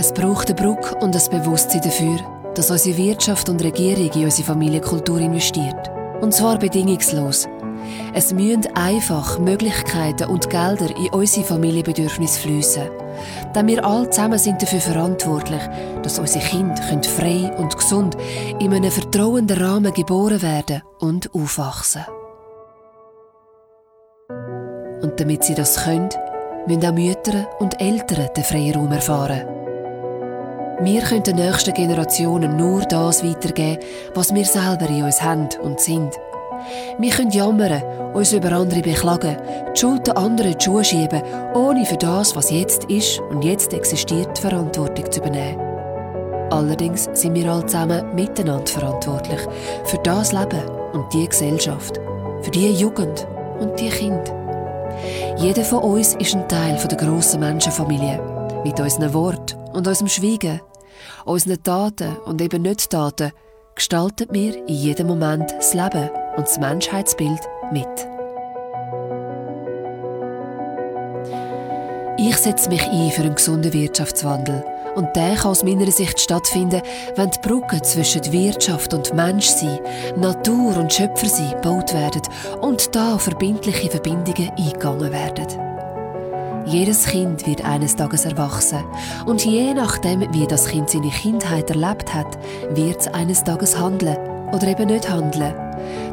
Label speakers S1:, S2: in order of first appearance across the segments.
S1: Es braucht eine Brücke und ein Bewusstsein dafür, dass unsere Wirtschaft und Regierung in unsere Familienkultur investiert. Und zwar bedingungslos. Es müssen einfach Möglichkeiten und Gelder in unsere Familienbedürfnisse fließen. Denn wir alle zusammen sind dafür verantwortlich, dass unsere Kinder frei und gesund in einem vertrauenden Rahmen geboren werden und aufwachsen. Und damit sie das können, müssen auch Mütter und Eltern den freien Raum erfahren. Wir können den nächsten Generationen nur das weitergeben, was wir selber in uns haben und sind. Wir können jammern, uns über andere beklagen, die Schuld der anderen die Schuhe schieben, ohne für das, was jetzt ist und jetzt existiert, Verantwortung zu übernehmen. Allerdings sind wir alle zusammen miteinander verantwortlich für das Leben und die Gesellschaft, für die Jugend und die Kinder. Jeder von uns ist ein Teil der grossen Menschenfamilie. Mit unseren Worten und unserem Schweigen, unseren Taten und eben nicht Taten, gestalten wir in jedem Moment das Leben und das Menschheitsbild mit. Ich setze mich ein für einen gesunden Wirtschaftswandel. Und der kann aus meiner Sicht stattfinden, wenn die Brücken zwischen Wirtschaft und Menschsein, Natur und Schöpfersein gebaut werden und da verbindliche Verbindungen eingegangen werden. Jedes Kind wird eines Tages erwachsen und je nachdem, wie das Kind seine Kindheit erlebt hat, wird es eines Tages handeln oder eben nicht handeln.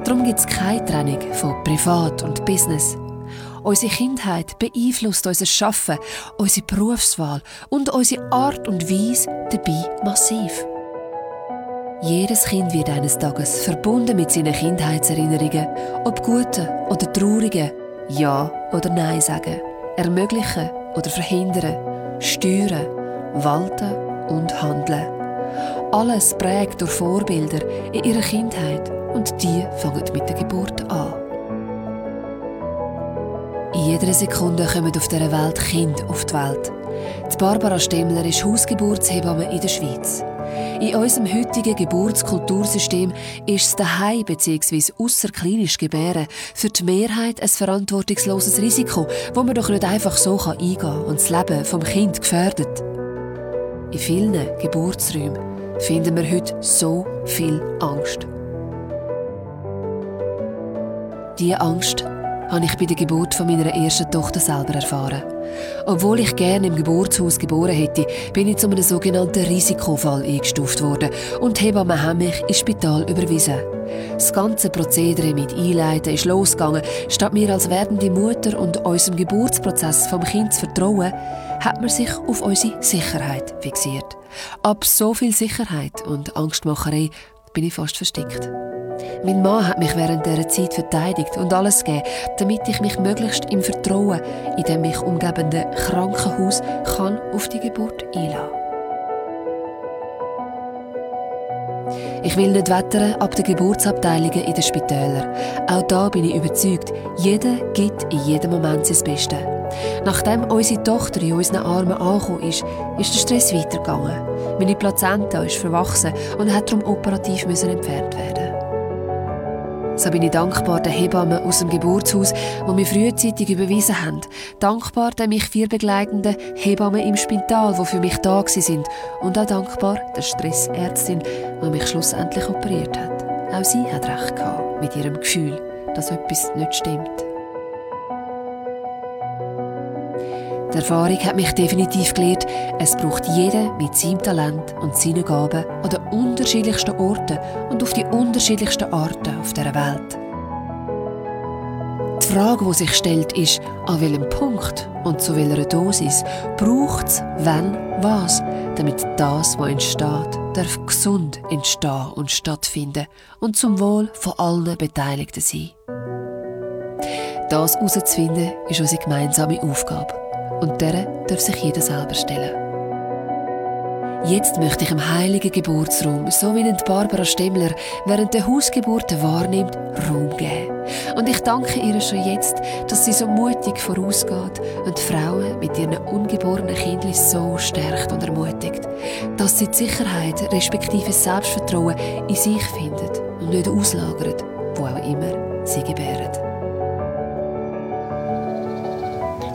S1: Darum gibt es keine Trennung von Privat und Business. Unsere Kindheit beeinflusst unser Schaffen, unsere Berufswahl und unsere Art und Weise dabei massiv. Jedes Kind wird eines Tages verbunden mit seinen Kindheitserinnerungen, ob gute oder traurigen, Ja oder Nein sagen, ermöglichen oder verhindern, steuern, walten und handeln. Alles prägt durch Vorbilder in ihrer Kindheit und die fangen mit der Geburt an. In jeder Sekunde kommen auf dieser Welt Kinder auf die Welt. Barbara Stemmler ist Hausgeburtshebamme in der Schweiz. In unserem heutigen Geburtskultursystem ist es daheim bzw. außerklinisch Gebären für die Mehrheit ein verantwortungsloses Risiko, wo man doch nicht einfach so eingehen kann und das Leben vom Kind gefährdet. In vielen Geburtsräumen finden wir heute so viel Angst. Diese Angst habe ich bei der Geburt von meiner ersten Tochter selber erfahren. Obwohl ich gerne im Geburtshaus geboren hätte, bin ich zu einem sogenannten Risikofall eingestuft worden und die Hebammen haben mich ins Spital überwiesen. Das ganze Prozedere mit Einleiten ist losgegangen. Statt mir als werdende Mutter und unserem Geburtsprozess vom Kind zu vertrauen, hat man sich auf unsere Sicherheit fixiert. Ab so viel Sicherheit und Angstmacherei bin ich fast verstickt. Mein Mann hat mich während dieser Zeit verteidigt und alles gegeben, damit ich mich möglichst im Vertrauen in dem mich umgebenden Krankenhaus kann auf die Geburt einlassen. Ich will nicht wettern ab den Geburtsabteilungen in den Spitälern. Auch da bin ich überzeugt, jeder gibt in jedem Moment sein Bestes. Nachdem unsere Tochter in unseren Armen angekommen ist, ist der Stress weitergegangen. Meine Plazenta ist verwachsen und hat darum operativ entfernt werden. So bin ich dankbar den Hebammen aus dem Geburtshaus, die mich frühzeitig überwiesen haben. Dankbar den mich vier begleitenden Hebammen im Spital, die für mich da sind. Und auch dankbar der Stressärztin, die mich schlussendlich operiert hat. Auch sie hat recht gehabt mit ihrem Gefühl, dass etwas nicht stimmt. Die Erfahrung hat mich definitiv gelehrt, es braucht jeder mit seinem Talent und seinen Gaben an den unterschiedlichsten Orten und auf die unterschiedlichsten Arten auf der Welt. Die Frage, die sich stellt, ist, an welchem Punkt und zu welcher Dosis braucht es, wenn, was, damit das, was entsteht, darf gesund entstehen und stattfinden und zum Wohl von allen Beteiligten sein. Das herauszufinden, ist unsere gemeinsame Aufgabe. Und der darf sich jeder selber stellen. Jetzt möchte ich im heiligen Geburtsraum, so wie Barbara Stemmler während der Hausgeburt wahrnimmt, Raum geben. Und ich danke ihr schon jetzt, dass sie so mutig vorausgeht und Frauen mit ihren ungeborenen Kindern so stärkt und ermutigt. Dass sie die Sicherheit respektive Selbstvertrauen in sich findet und nicht auslagert, wo auch immer sie gebären.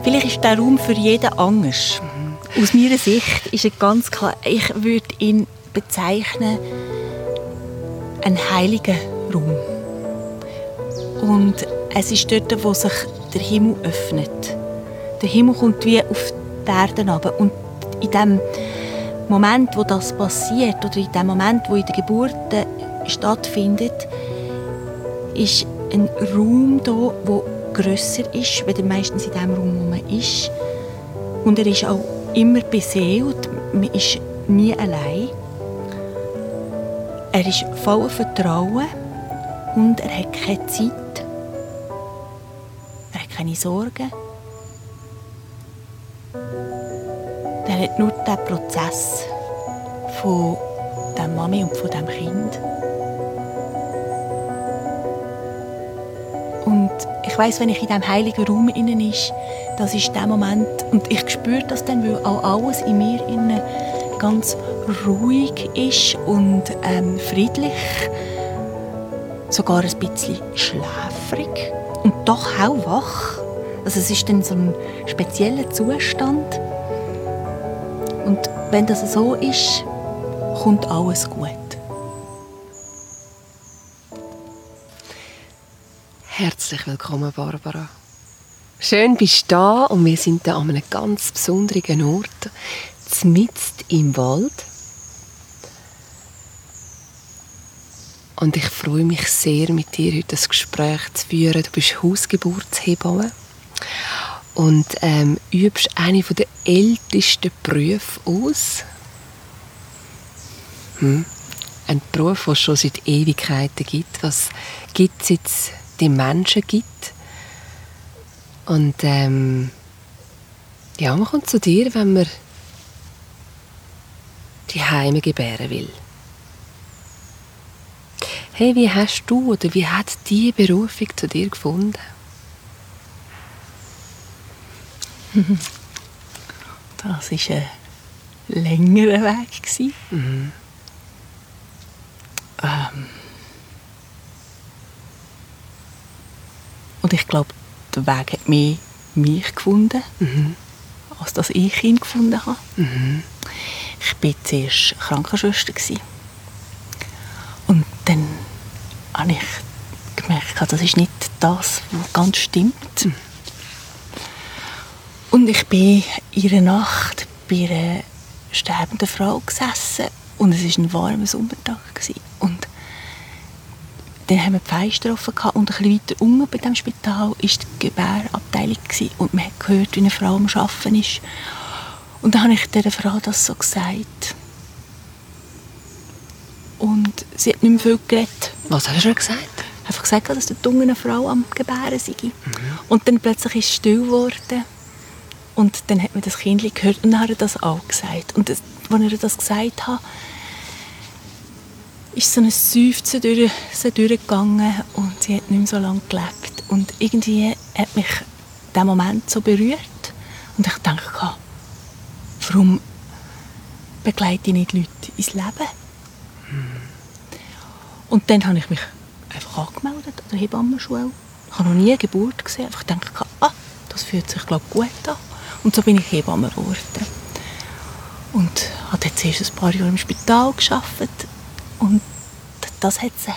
S2: Vielleicht ist der Raum für jeden anders. Aus meiner Sicht ist es ganz klar, ich würde ihn bezeichnen, ein heiliger Raum. Und es ist dort, wo sich der Himmel öffnet. Der Himmel kommt wie auf die Erde runter. Und in dem Moment, wo das passiert, oder in dem Moment, wo in der Geburt stattfindet, ist ein Raum da, wo grösser ist, als meistens in dem Raum, wo man ist. Und er ist auch immer beseelt. Man ist nie allein. Er ist voller Vertrauen und er hat keine Zeit. Er hat keine Sorgen. Er hat nur den Prozess von der Mami und von dem Kind. Und ich weiß, wenn ich in diesem heiligen Raum innen ist, das ist der Moment und ich spüre das dann, weil auch alles in mir innen ganz ruhig ist und ähm, friedlich, sogar ein bisschen schläfrig und doch auch wach. Also es ist dann so ein spezieller Zustand. Und wenn das so ist, kommt alles gut.
S3: Herzlich willkommen, Barbara. Schön bist du da und wir sind da an einem ganz besonderen Ort, mitten im Wald. Und ich freue mich sehr, mit dir heute das Gespräch zu führen. Du bist Hausgeburtshebamme und ähm, übst eine der ältesten Berufe aus. Hm. Ein Beruf, den es schon seit Ewigkeiten gibt. Was gibt es jetzt die Menschen gibt. Und ähm, ja, man kommt zu dir, wenn man die Heime gebären will. Hey, wie hast du oder wie hat die Berufung zu dir gefunden?
S2: Das war ein längerer Weg. Mhm. Ähm, und ich glaube, der Weg hat mehr mich gefunden, mhm. als dass ich ihn gefunden habe. Mhm. Ich war zuerst Krankenschwester. Und dann habe ich gemerkt, das ist nicht das, was ganz stimmt. Mhm. Und ich bin in einer Nacht bei einer sterbenden Frau gesessen und es war ein warmer Sommertag. Und dann haben wir die Fenster offen und ein bisschen weiter unten bei dem Spital war die Gebärabteilung und man hat gehört, wie eine Frau am Arbeiten ist. Und dann habe ich dieser Frau das so gesagt. Und sie hat nicht mehr viel geredet.
S3: Was hast du gesagt?
S2: Einfach gesagt, dass die eine Frau am Gebären sei. Mhm. Und dann plötzlich ist es still geworden. Und dann hat man das Kind gehört und dann hat er das auch gesagt. Und als er das gesagt hat, ist so ein Seufzen durch sie durchgegangen und sie hat nicht mehr so lange gelebt. Und irgendwie hat mich dieser Moment so berührt. Und ich dachte, warum begleite ich nicht Leute ins Leben? Hm. Und dann habe ich mich einfach angemeldet an der Hebammenschule. Ich habe noch nie eine Geburt gesehen. Ich dachte, ah, das fühlt sich glaub, gut an. Und so bin ich Hebamme geworden. Und habe jetzt erst ein paar Jahre im Spital gearbeitet. Und das hat sich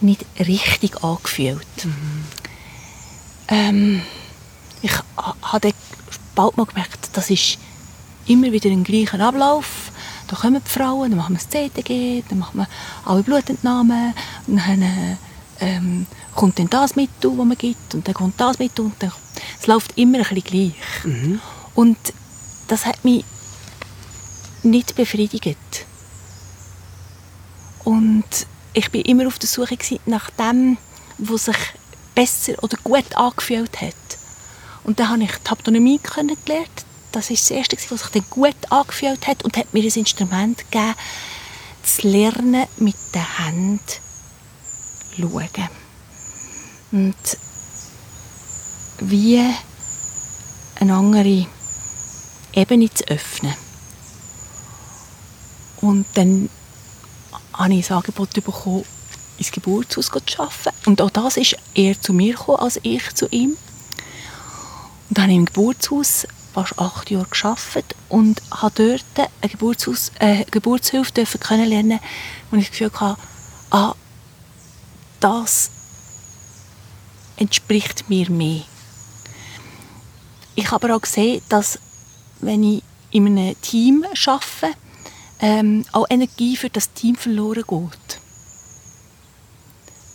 S2: nicht richtig angefühlt. Mhm. Ähm, ich habe bald mal gemerkt, das ist immer wieder ein gleicher Ablauf. Da kommen die Frauen, dann machen wir das CTG, dann machen wir alle Blutentnahmen, dann ähm, kommt dann das mit, was man gibt, und dann kommt das mit und dann, es läuft immer ein bisschen gleich. Mhm. Und das hat mich nicht befriedigt. Und ich bin immer auf der Suche nach dem, was sich besser oder gut angefühlt hat. Und dann habe ich die Haptonomie gelernt. Das war das Erste, was sich dann gut angefühlt hat und hat mir ein Instrument gegeben, zu lernen, mit den Händen zu schauen. Und wie eine andere Ebene zu öffnen. Und dann habe ich ein Angebot bekommen, ins Geburtshaus zu arbeiten. Und auch das ist eher zu mir gekommen, als ich zu ihm. Und dann habe ich im Geburtshaus fast acht Jahre gearbeitet und habe dort eine Geburtshaus, äh, Geburtshilfe dürfen kennenlernen, wo ich das Gefühl hatte, ah, das entspricht mir mehr. Ich habe aber auch gesehen, dass wenn ich in einem Team arbeite, ähm, auch Energie für das Team verloren geht.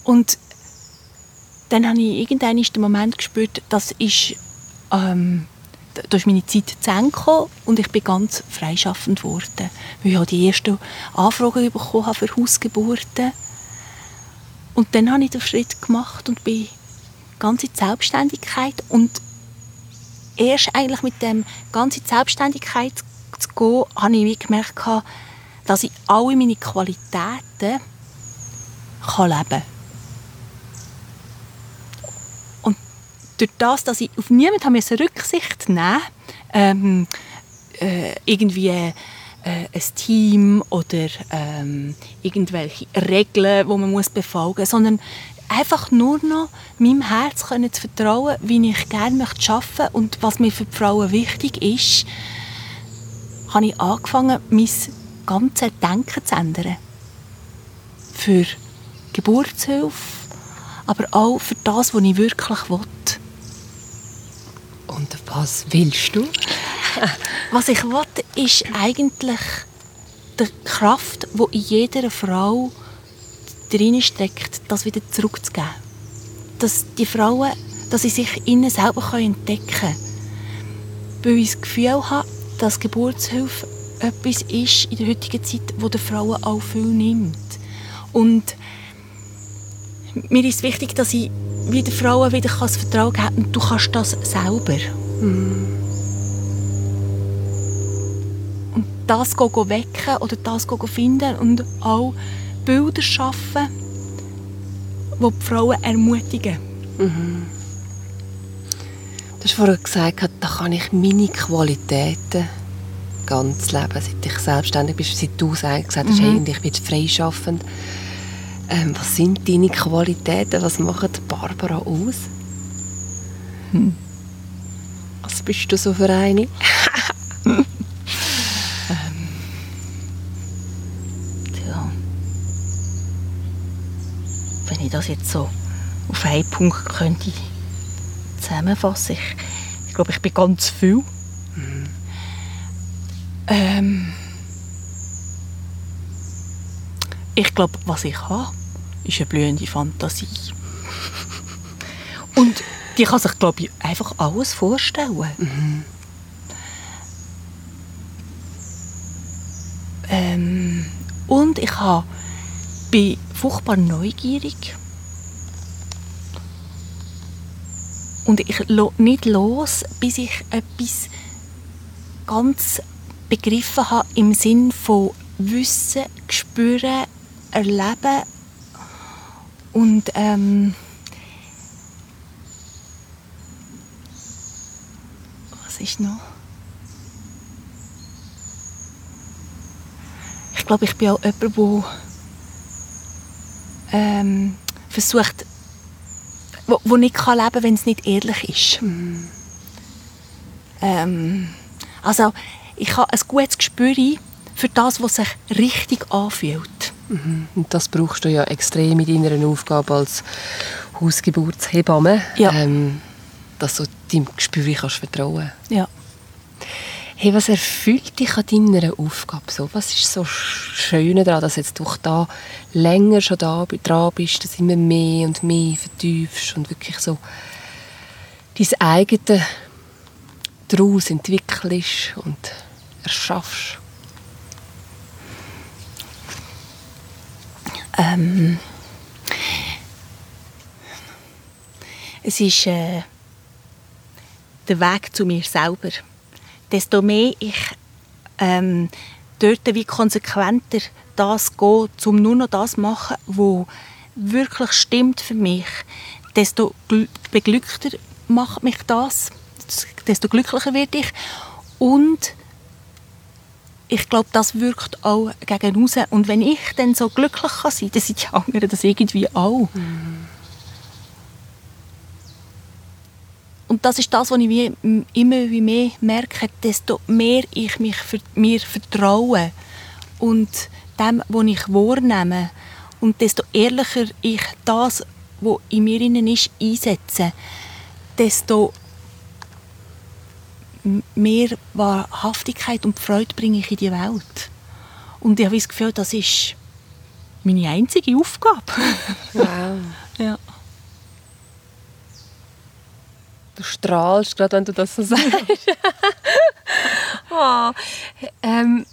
S2: Und dann habe ich irgendwann den Moment gespürt, das ist, ähm, da ist meine Zeit zu Ende und ich bin ganz freischaffend geworden. Weil ich auch die ersten Anfragen bekommen habe für Hausgeburten. Und dann habe ich den Schritt gemacht und bin ganz in die Selbstständigkeit und erst eigentlich mit dem ganzen Selbstständigkeit zu habe ich gemerkt, dass ich alle meine Qualitäten kann leben kann. Und durch das, dass ich auf niemanden Rücksicht nehmen ähm, äh, irgendwie äh, ein Team oder ähm, irgendwelche Regeln, die man muss befolgen muss, sondern einfach nur noch meinem Herz können zu vertrauen, wie ich gerne möchte arbeiten und was mir für die Frauen wichtig ist, habe ich angefangen, mein ganzes Denken zu ändern. Für Geburtshilfe, aber auch für das, was ich wirklich will.
S1: Und was willst du?
S2: was ich will, ist eigentlich die Kraft, die in jeder Frau drin steckt, das wieder zurückzugeben. Dass die Frauen, dass sie sich innen selber entdecken können. Weil ich das Gefühl habe, dass Geburtshilfe etwas ist in der heutigen Zeit, wo der Frauen auch viel nimmt. Und mir ist wichtig, dass ich wieder Frauen wieder das Vertrauen geben kann, du kannst das selber. Mm. Und das wecken oder das finden und auch Bilder schaffen, die die Frauen ermutigen. Mhm.
S1: Du hast vorhin gesagt, da kann ich meine Qualitäten ganz leben, seit ich selbstständig bin, seit du gesagt hast, mhm. hey, ich bin freischaffend. Ähm, was sind deine Qualitäten? Was macht Barbara aus? Hm. Was bist du so für eine?
S2: ich das jetzt so auf einen Punkt könnte zusammenfassen. Ich, ich glaube, ich bin ganz viel. Mhm. Ähm, ich glaube, was ich habe, ist eine blühende Fantasie. Und die kann sich, glaube ich, einfach alles vorstellen. Mhm. Ähm, und ich habe, bin furchtbar neugierig. Und ich lasse nicht los, bis ich etwas ganz begriffen habe im Sinn von Wissen, Spüren, Erleben und ähm, was ist noch? Ich glaube, ich bin auch jemand, der ähm, versucht wo, wo nicht kann leben kann, wenn es nicht ehrlich ist. Mhm. Ähm, also ich habe ein gutes Gespür für das, was sich richtig anfühlt.
S1: Mhm. Und das brauchst du ja extrem in deiner Aufgabe als Hausgeburtshebamme, ja. ähm, dass du deinem Gespür kannst vertrauen
S2: Ja.
S1: Hey, was erfüllt dich an deiner Aufgabe so? Was ist so schön daran, dass jetzt du da länger schon da dran bist, dass immer mehr und mehr vertiefst und wirklich so dein eigene daraus entwickelst und erschaffst?
S2: Ähm, es ist äh, der Weg zu mir selber desto mehr ich ähm, dort wie konsequenter das gehe, um nur noch das zu machen, was wirklich stimmt für mich, desto beglückter macht mich das, desto glücklicher werde ich und ich glaube, das wirkt auch gegen raus. Und wenn ich dann so glücklich kann sein kann, dann sind die anderen das irgendwie auch. Mhm. Und das ist das, was ich wie, immer wie mehr merke, desto mehr ich mich mir vertraue und dem, was ich wahrnehme und desto ehrlicher ich das, was in mir ist, einsetze, desto mehr Wahrhaftigkeit und Freude bringe ich in die Welt. Und ich habe das Gefühl, das ist meine einzige Aufgabe.
S1: Wow.
S2: ja.
S1: Du strahlst gerade, wenn du das so sagst. oh, ähm,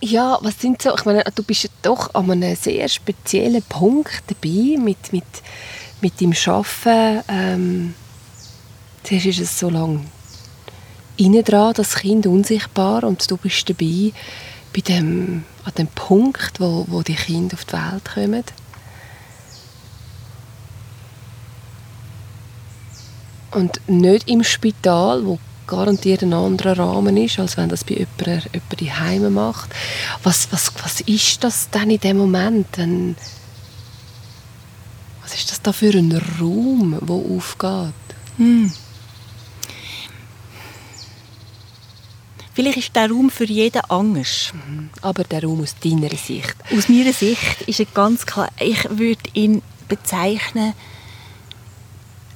S1: ja, was sind so, ich meine, du bist ja doch an einem sehr speziellen Punkt dabei mit, mit, mit deinem Arbeiten. Ähm, zuerst ist es so lange innen dran, das Kind unsichtbar und du bist dabei bei dem, an dem Punkt, wo, wo die Kinder auf die Welt kommen. Und nicht im Spital, wo garantiert ein anderer Rahmen ist, als wenn das bei jemandem, jemandem Heime macht. Was, was, was ist das dann in dem Moment? Wenn, was ist das da für ein Raum, der aufgeht?
S2: Hm. Vielleicht ist der Raum für jeden anders.
S1: Mhm. Aber der Raum aus deiner Sicht?
S2: Aus meiner Sicht ist er ganz klar, ich würde ihn bezeichnen,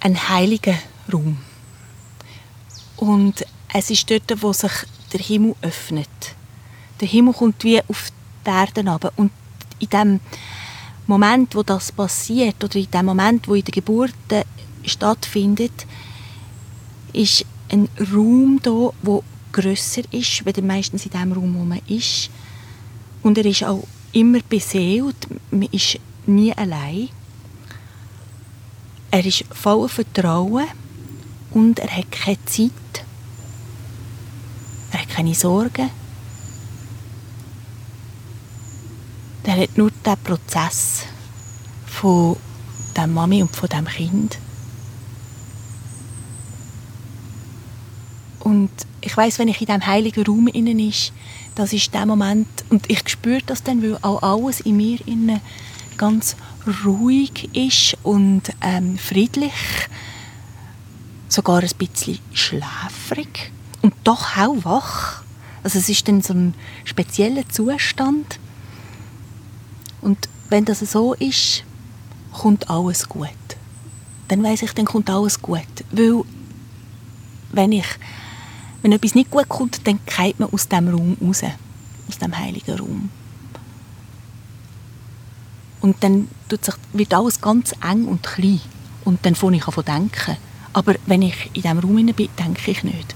S2: ein heiliger Raum. Und es ist dort, wo sich der Himmel öffnet. Der Himmel kommt wie auf die Erde runter. Und in dem Moment, wo das passiert, oder in dem Moment, wo in der Geburt stattfindet, ist ein Raum da, wo grösser ist, weil meistens in dem Raum, wo man ist. Und er ist auch immer beseelt. Man ist nie allein. Er ist voller Vertrauen und er hat keine Zeit. Er hat keine Sorgen. Er hat nur den Prozess von der Mami und von dem Kind. Und ich weiß, wenn ich in diesem heiligen Raum innen ist, das ist der Moment, und ich spüre das dann, weil auch alles in mir innen ganz ruhig ist und ähm, friedlich, sogar ein bisschen schläfrig und doch auch wach. Also es ist dann so ein spezieller Zustand. Und wenn das so ist, kommt alles gut. Dann weiß ich, dann kommt alles gut. Weil, wenn ich wenn etwas nicht gut kommt, dann geht man aus dem Raum raus, aus dem heiligen Raum. Und dann wird alles ganz eng und klein. Und dann fange ich an zu denken. Aber wenn ich in diesem Raum bin, denke ich nicht.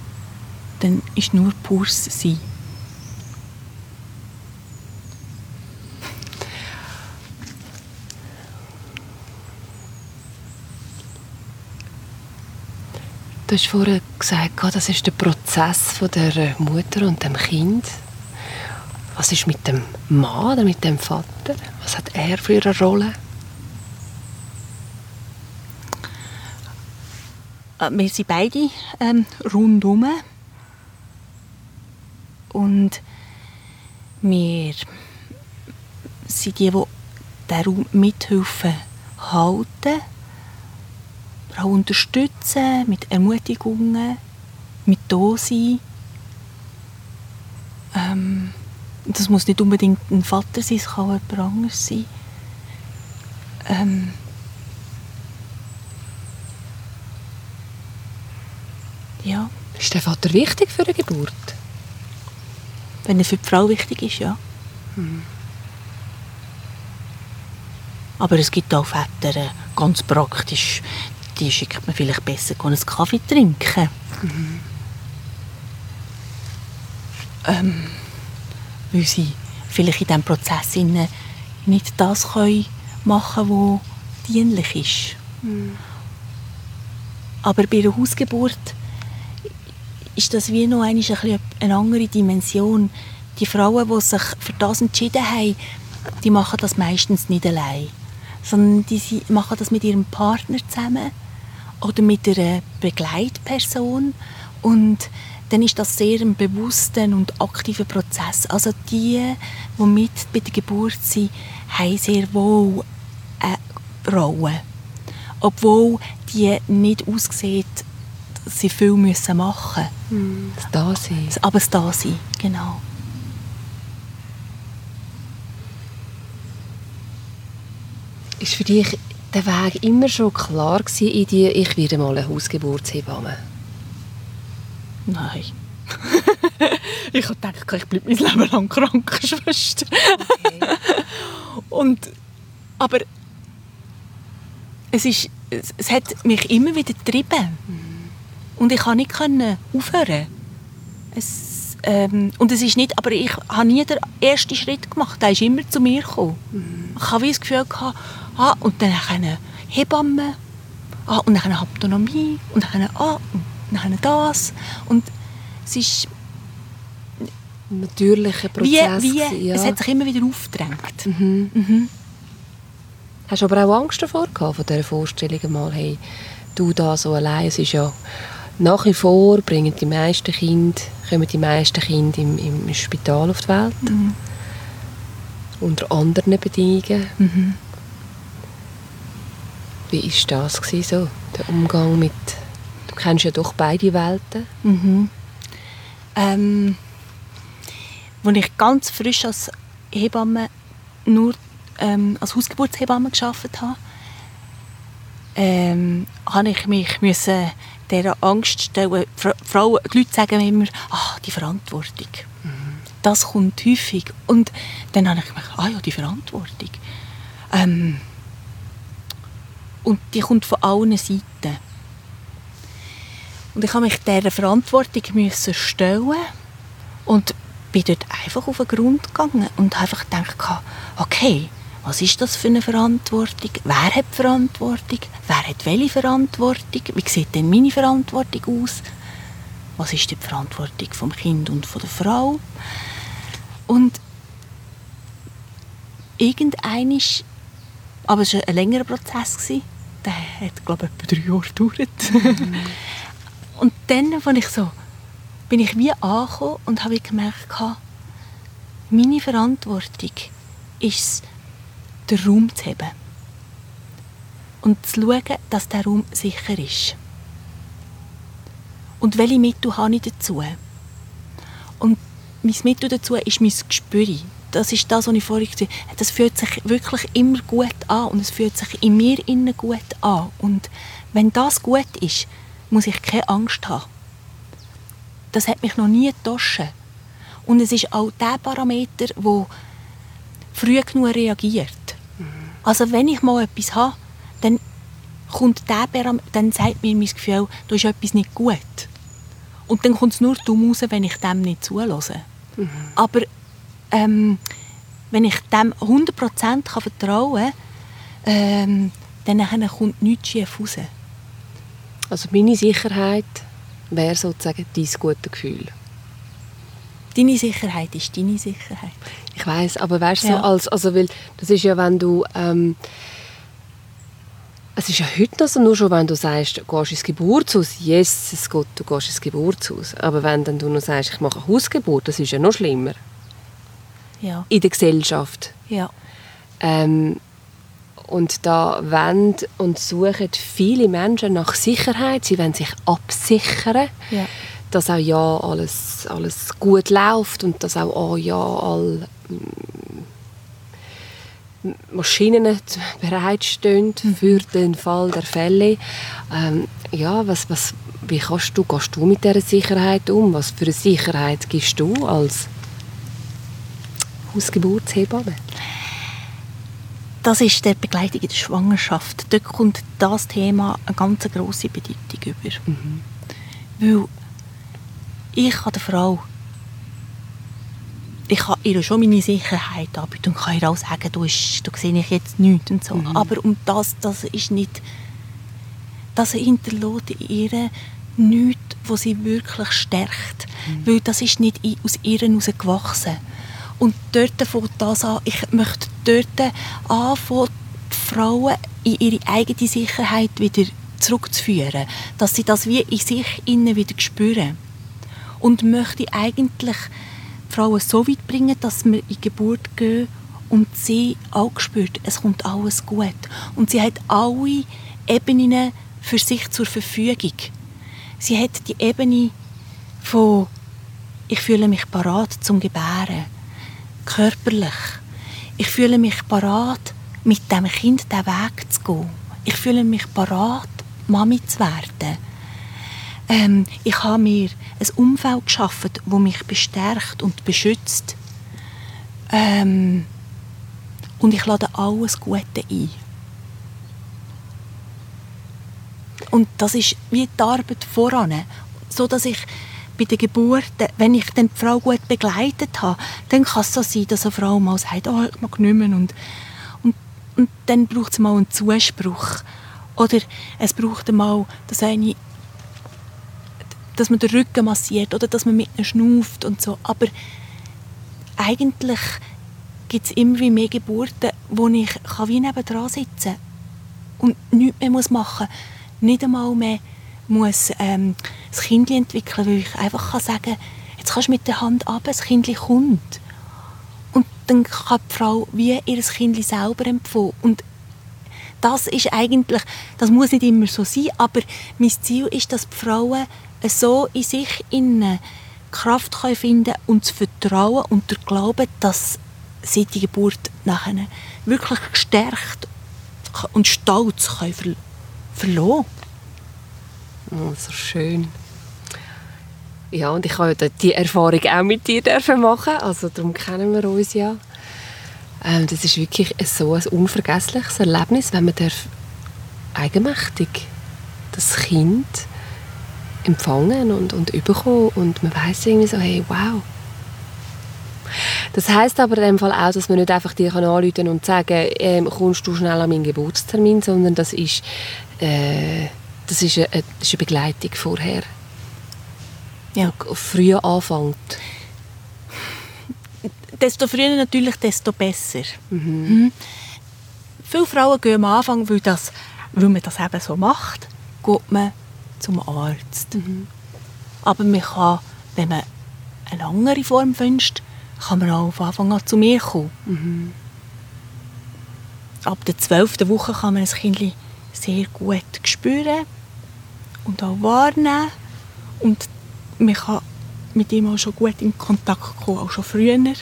S2: Dann ist nur pures Sein.
S1: Du hast vorhin gesagt, das ist der Prozess der Mutter und dem Kind. Was ist mit dem Mann oder mit dem Vater? Was hat er für eine Rolle?
S2: Wir sind beide ähm, rundum. Und wir sind die, die den Raum mithelfen halten auch unterstützen, mit Ermutigungen, mit da sein. Ähm, das muss nicht unbedingt ein Vater sein, es kann auch jemand anderes sein. Ähm, ja.
S1: Ist der Vater wichtig für eine Geburt?
S2: Wenn er für die Frau wichtig ist, ja.
S1: Mhm.
S2: Aber es gibt auch Väter, äh, ganz praktisch, die schickt man vielleicht besser einen Kaffee trinken. Mhm. Ähm, weil sie vielleicht in diesem Prozess nicht das können machen können, was dienlich ist. Mhm. Aber bei einer Hausgeburt ist das wie noch eine, eine andere Dimension. Die Frauen, die sich für das entschieden haben, die machen das meistens nicht allein, sondern die machen das mit ihrem Partner zusammen oder mit einer Begleitperson und dann ist das sehr ein bewusster und aktiver Prozess. Also die, die mit bei der Geburt sind, haben sehr wohl eine Rolle. obwohl die nicht aussieht, sie viel müssen machen müssen.
S1: Das Dasein.
S2: Aber das Dasein, genau.
S1: Ist für dich der Weg immer schon klar gewesen in die, ich werde mal eine Hausgeburtshebamme?
S2: Nein. ich habe gedacht, ich bleibe mein Leben lang Krankenschwester. Okay. Und, aber es, ist, es, es, hat mich immer wieder getrieben. Und ich konnte nicht aufhören. Es, ähm, und es ist nicht, aber ich habe nie den ersten Schritt gemacht. Er ist immer zu mir gekommen. Mhm. Ich habe das Gefühl gehabt, ah, und dann eine Hebamme, ah, und dann eine Autonomie, und dann ah, und dann das. Und es ist
S1: natürlicher Prozess.
S2: Wie, wie, ja. Es hat sich immer wieder aufgedrängt.
S1: Mhm. Mhm. Hast du aber auch Angst davor gehabt, von dieser Vorstellung mal, hey, du da so allein, es ist ja nach wie vor bringen die meisten Kinder, kommen die meisten Kinder im, im Spital auf die Welt. Mhm. Unter anderen Bedingungen. Mhm. Wie war das gewesen, so, der Umgang mit... Du kennst ja doch beide Welten.
S2: Mhm. Ähm, als ich ganz frisch als Hebamme nur ähm, als Hausgeburtshebamme gearbeitet habe, ähm, habe ich mich müssen dieser Angst stellen. Frauen, die Leute sagen immer, ah, die Verantwortung. Das kommt häufig. Und dann habe ich gedacht, ah ja, die Verantwortung. Ähm, und die kommt von allen Seiten. Und ich habe mich dieser Verantwortung müssen stellen und bin dort einfach auf den Grund gegangen und einfach gedacht, okay, was ist das für eine Verantwortung? Wer hat Verantwortung? Wer hat welche Verantwortung? Wie sieht denn meine Verantwortung aus? Was ist die Verantwortung vom Kind und von der Frau? Und irgendeinisch, aber es war ein längerer Prozess, der hat, glaube ich, etwa drei Jahre gedauert. Mhm. und dann bin ich so, bin ich wie angekommen und habe gemerkt, meine Verantwortung ist den Raum zu haben. Und zu schauen, dass der Raum sicher ist. Und welche Mittel habe ich dazu? Und mein Mittel dazu ist mein Gespür. Das ist das, was ich vorhin gesagt habe. Das fühlt sich wirklich immer gut an und es fühlt sich in mir innen gut an. Und wenn das gut ist, muss ich keine Angst haben. Das hat mich noch nie getauscht. Und es ist auch der Parameter, der früh genug reagiert. Also wenn ich mal etwas habe, dann kommt der dann sagt mir mein Gefühl, da ist etwas nicht gut. Und dann kommt es nur dumm raus, wenn ich dem nicht zulasse. Mhm. Aber ähm, wenn ich dem 100% kann vertrauen kann, ähm, dann kommt nichts schief raus.
S1: Also meine Sicherheit wäre sozusagen dein gutes Gefühl?
S2: Deine Sicherheit ist deine Sicherheit.
S1: Ich weiß, aber weißt du, ja. so als, also, weil das ist ja, wenn du ähm, es ist ja heute noch so, nur schon wenn du sagst, du gehst ins Geburtshaus, yes, es geht, du gehst ins Geburtshaus. Aber wenn dann du noch sagst, ich mache eine Hausgeburt, das ist ja noch schlimmer.
S2: Ja.
S1: In der Gesellschaft.
S2: Ja.
S1: Ähm, und da wollen und suchen viele Menschen nach Sicherheit. Sie wollen sich absichern.
S2: Ja
S1: dass auch ja alles, alles gut läuft und dass auch oh, ja all Maschinen bereitstehen für den Fall der Fälle. Ähm, ja, was, was, wie kannst du, gehst du mit dieser Sicherheit um? Was für eine Sicherheit gibst du als Hausgeburtshebamme?
S2: Das ist der Begleitung in der Schwangerschaft. Dort kommt das Thema eine ganz große Bedeutung über. Mhm. Weil ich kann der Frau ich kann ihr schon meine Sicherheit anbieten und kann ihr auch sagen, du, ist, du sehe ich jetzt nichts und so. Mhm. Aber um das, das ist nicht, das hinterlässt in ihr nichts, was sie wirklich stärkt. Mhm. Weil das ist nicht aus ihr herausgewachsen. Und dort fängt das an, ich möchte dort anfangen, die Frauen in ihre eigene Sicherheit wieder zurückzuführen. Dass sie das wie in sich innen wieder spüren und möchte eigentlich Frauen so weit bringen, dass wir in die Geburt gehen und sie auch spürt, es kommt alles gut. Und sie hat alle Ebenen für sich zur Verfügung. Sie hat die Ebene von ich fühle mich parat zum Gebären, körperlich. Ich fühle mich parat, mit dem Kind den Weg zu gehen. Ich fühle mich parat, Mami zu werden. Ähm, ich habe mir ein Umfeld geschaffen, wo mich bestärkt und beschützt. Ähm, und ich lade alles Gute ein. Und das ist wie die Arbeit voran. So dass ich bei der Geburt, wenn ich dann die Frau gut begleitet habe, dann kann es so sein, dass eine Frau mal sagt, oh, ich mag nicht mehr. Und, und, und dann braucht es mal einen Zuspruch. Oder es braucht mal, dass, eine, dass man den Rücken massiert oder dass man mit ihnen schnauft und so. Aber eigentlich gibt es immer mehr Geburten, wo ich kann wie nebendran sitzen kann und nichts mehr machen muss nicht einmal mehr muss, ähm, das Kind entwickeln weil ich einfach kann sagen jetzt kannst du mit der Hand ab, das Kind kommt. Und dann kann die Frau wie ihr Kind selber empfangen. Und das ist eigentlich, das muss nicht immer so sein, aber mein Ziel ist, dass die Frauen so in sich innen Kraft können finden und das Vertrauen und der Glaube, dass sie die Geburt nachher wirklich gestärkt und stolz können verloren.
S1: Oh, so schön. Ja, und ich habe die Erfahrung auch mit dir machen also darum kennen wir uns ja. Ähm, das ist wirklich so ein unvergessliches Erlebnis, wenn man darf eigenmächtig das Kind empfangen und, und überkommen und man weiß irgendwie so, hey, wow. Das heißt aber in dem Fall auch, dass man nicht einfach dir anrufen und sagen, ähm, kommst du schnell an meinen Geburtstermin, sondern das ist äh, das ist eine, das ist eine Begleitung vorher. Ja. Früher anfängt.
S2: Desto früher natürlich, desto besser. Mhm. Mhm. Viele Frauen gehen am Anfang, weil, das, weil man das eben so macht, geht man zum Arzt. Mhm. Aber man kann, wenn man eine langere Form wünscht, kann man auch von Anfang an zu mir kommen. Mhm. Ab der zwölften Woche kann man ein Kind sehr gut spüren und auch wahrnehmen. Und man kann mit ihm auch schon gut in Kontakt kommen, auch schon früher. Mhm.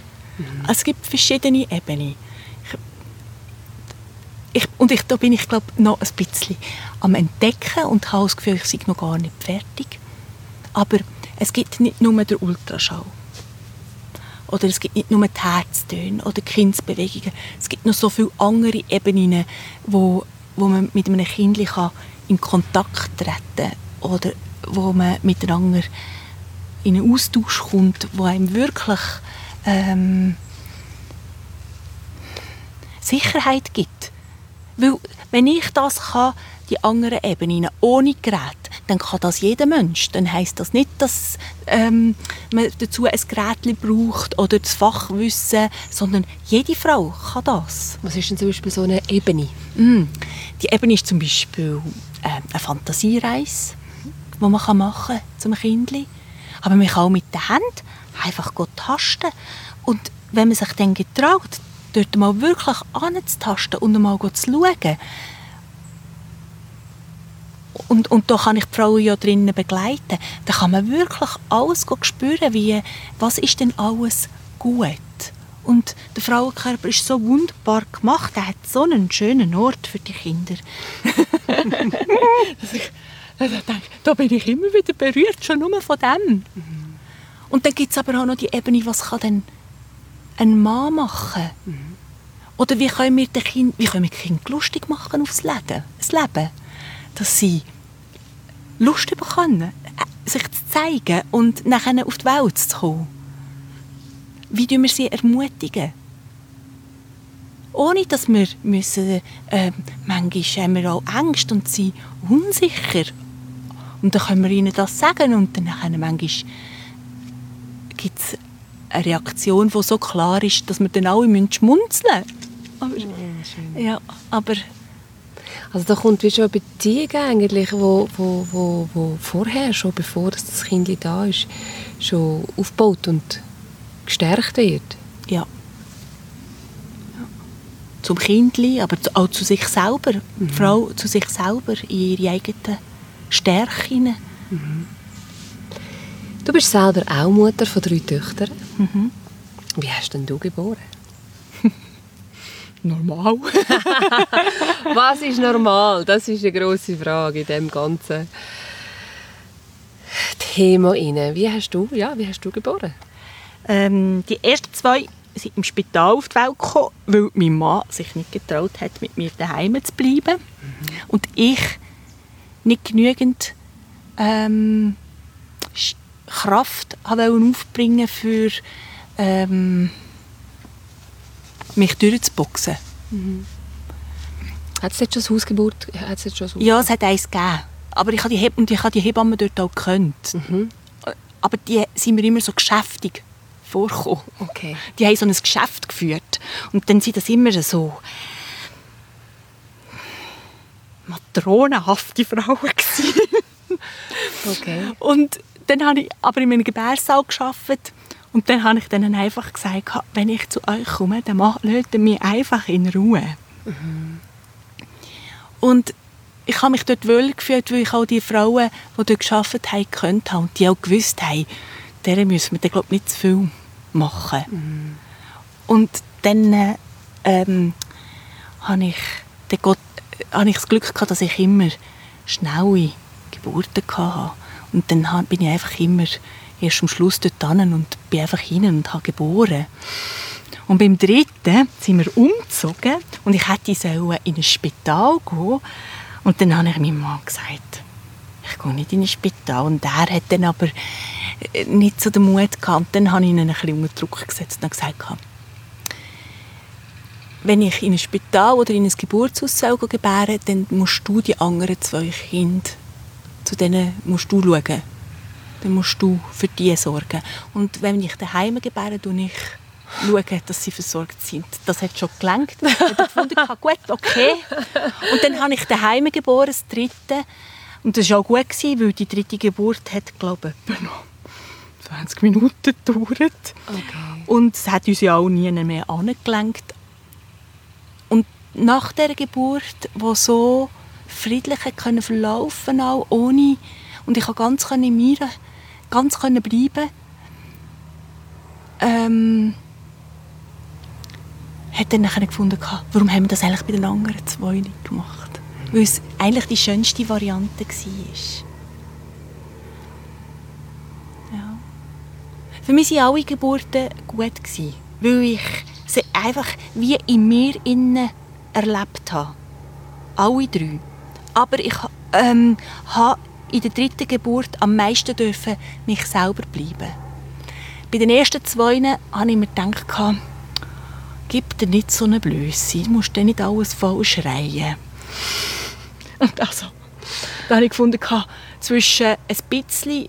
S2: Es gibt verschiedene Ebenen. Ich, und ich, da bin ich glaube noch ein bisschen am entdecken und habe das Gefühl, ich sei noch gar nicht fertig. Aber es gibt nicht nur den Ultraschall. Oder es gibt nicht nur die Herztöne oder die Kindsbewegungen. Es gibt noch so viele andere Ebenen, wo, wo man mit einem Kind in Kontakt treten oder wo man miteinander in einen Austausch kommt, wo einem wirklich ähm, Sicherheit gibt. Weil wenn ich das kann, die anderen Ebenen ohne Gerät, dann kann das jeder Mensch. Dann heißt das nicht, dass ähm, man dazu ein Gerät braucht oder das Fachwissen, sondern jede Frau kann das.
S1: Was ist denn zum Beispiel so eine Ebene?
S2: Mm, die Ebene ist zum Beispiel äh, eine Fantasiereise, die man machen kann zum Kindli. Aber man kann auch mit der Hand einfach tasten. Und wenn man sich dann getraut, dort mal wirklich anzutasten und mal zu schauen, und, und da kann ich die Frauen ja drinnen begleiten. Da kann man wirklich alles spüren, wie, was ist denn alles gut. Und der Frauenkörper ist so wunderbar gemacht. Er hat so einen schönen Ort für die Kinder. ich denke, da bin ich immer wieder berührt, schon nur von dem. Mhm. Und dann gibt es aber auch noch die Ebene, was kann denn ein Mann machen? Mhm. Oder wie können wir den kind, wie können wir Kind lustig machen aufs Leben? Das Leben. Dass sie Lust bekommen, äh, sich zu zeigen und nachher auf die Welt zu kommen. Wie tun wir sie ermutigen? Ohne dass wir müssen, äh, manchmal haben wir auch Angst und sind unsicher. Und dann können wir ihnen das sagen und dann manchmal gibt es eine Reaktion, die so klar ist, dass wir dann alle schmunzeln müssen. Aber, ja, ja, aber
S1: also da kommt wie schon eine Beziehung eigentlich, wo, wo, wo, wo vorher, schon bevor das Kind da ist, schon aufgebaut und gestärkt wird.
S2: Ja. zum Kindli, aber auch zu sich selber, mhm. die Frau zu sich selber, in ihre eigenen Stärken. Mhm.
S1: Du bist selber auch Mutter von drei Töchtern. Mhm. Wie hast denn du geboren?
S2: Normal.
S1: Was ist normal? Das ist eine große Frage in dem ganzen Thema Wie hast du, ja, wie hast du geboren?
S2: Ähm, die ersten zwei sind im Spital auf die Welt gekommen, weil mein Mann sich nicht getraut hat, mit mir daheim zu bleiben. Mhm. Und ich nicht genügend ähm, Kraft aufbringen für ähm, mich durchzuboxen. Mhm.
S1: Hat es jetzt schon Hausgeburt? Hat's jetzt schon
S2: ja, es hat eins gegeben. Aber ich habe die, und ich habe die Hebamme dort auch gekannt. Mhm. Aber die sind mir immer so geschäftig vorgekommen.
S1: Okay.
S2: Die haben so ein Geschäft geführt. Und dann sind das immer so matronenhafte Frauen
S1: okay.
S2: Und dann habe ich aber in einem Gebärsaal gearbeitet und dann habe ich denen einfach gesagt, wenn ich zu euch komme, dann lasst mich einfach in Ruhe. Mhm. Und ich habe mich dort wohl gefühlt, weil ich auch die Frauen, die dort gearbeitet haben, gekannt habe und die auch gewusst haben, deren müssen wir dann, glaube nicht zu viel machen. Mhm. Und dann ähm, habe ich, den Gott, habe ich das Glück gehabt, dass ich immer schnelle Geburten hatte. Und dann bin ich einfach immer erst am Schluss dort und bin einfach hin und habe geboren. Und beim dritten sind wir umgezogen und ich hätte in ein Spital gehen und dann habe ich meinem Mann gesagt, ich gehe nicht in ein Spital. Und er hat dann aber äh, nicht so den Mut gehabt. Und dann habe ich ihn ein bisschen unter Druck gesetzt und gesagt, wenn ich in ein Spital oder in ein Geburtshaus gebären dann musst du die anderen zwei Kinder, zu denen musst du schauen. Dann musst du für die sorgen. Und wenn ich daheim gebäre, tue ich schauen, dass sie versorgt sind. Das hat schon gelangt. Ich habe gefunden, gut, okay. Und dann habe ich daheim geboren, das dritte. Und das war auch gut, weil die dritte Geburt hat, glaube ich, noch 20 Minuten gedauert. Okay. Und es hat uns ja auch nie mehr angelenkt. Und nach der Geburt, die so friedlich können verlaufen auch ohne und ich konnte ganz in mir ganz können bleiben ähm, hat dann nachher gefunden, warum haben wir das eigentlich bei den anderen zwei nicht gemacht? Weil es eigentlich die schönste Variante war. Ja. Für mich waren alle Geburten gut, weil ich sie einfach wie in mir innen erlebt habe. Alle drei. Aber ich ähm, habe in der dritten Geburt am meisten dürfen mich selber bleiben. Bei den ersten zwei habe ich mir gedacht, gib dir nicht so eine Blöße, du musst dir nicht alles voll schreien. Und also, da habe ich gefunden, zwischen ein bisschen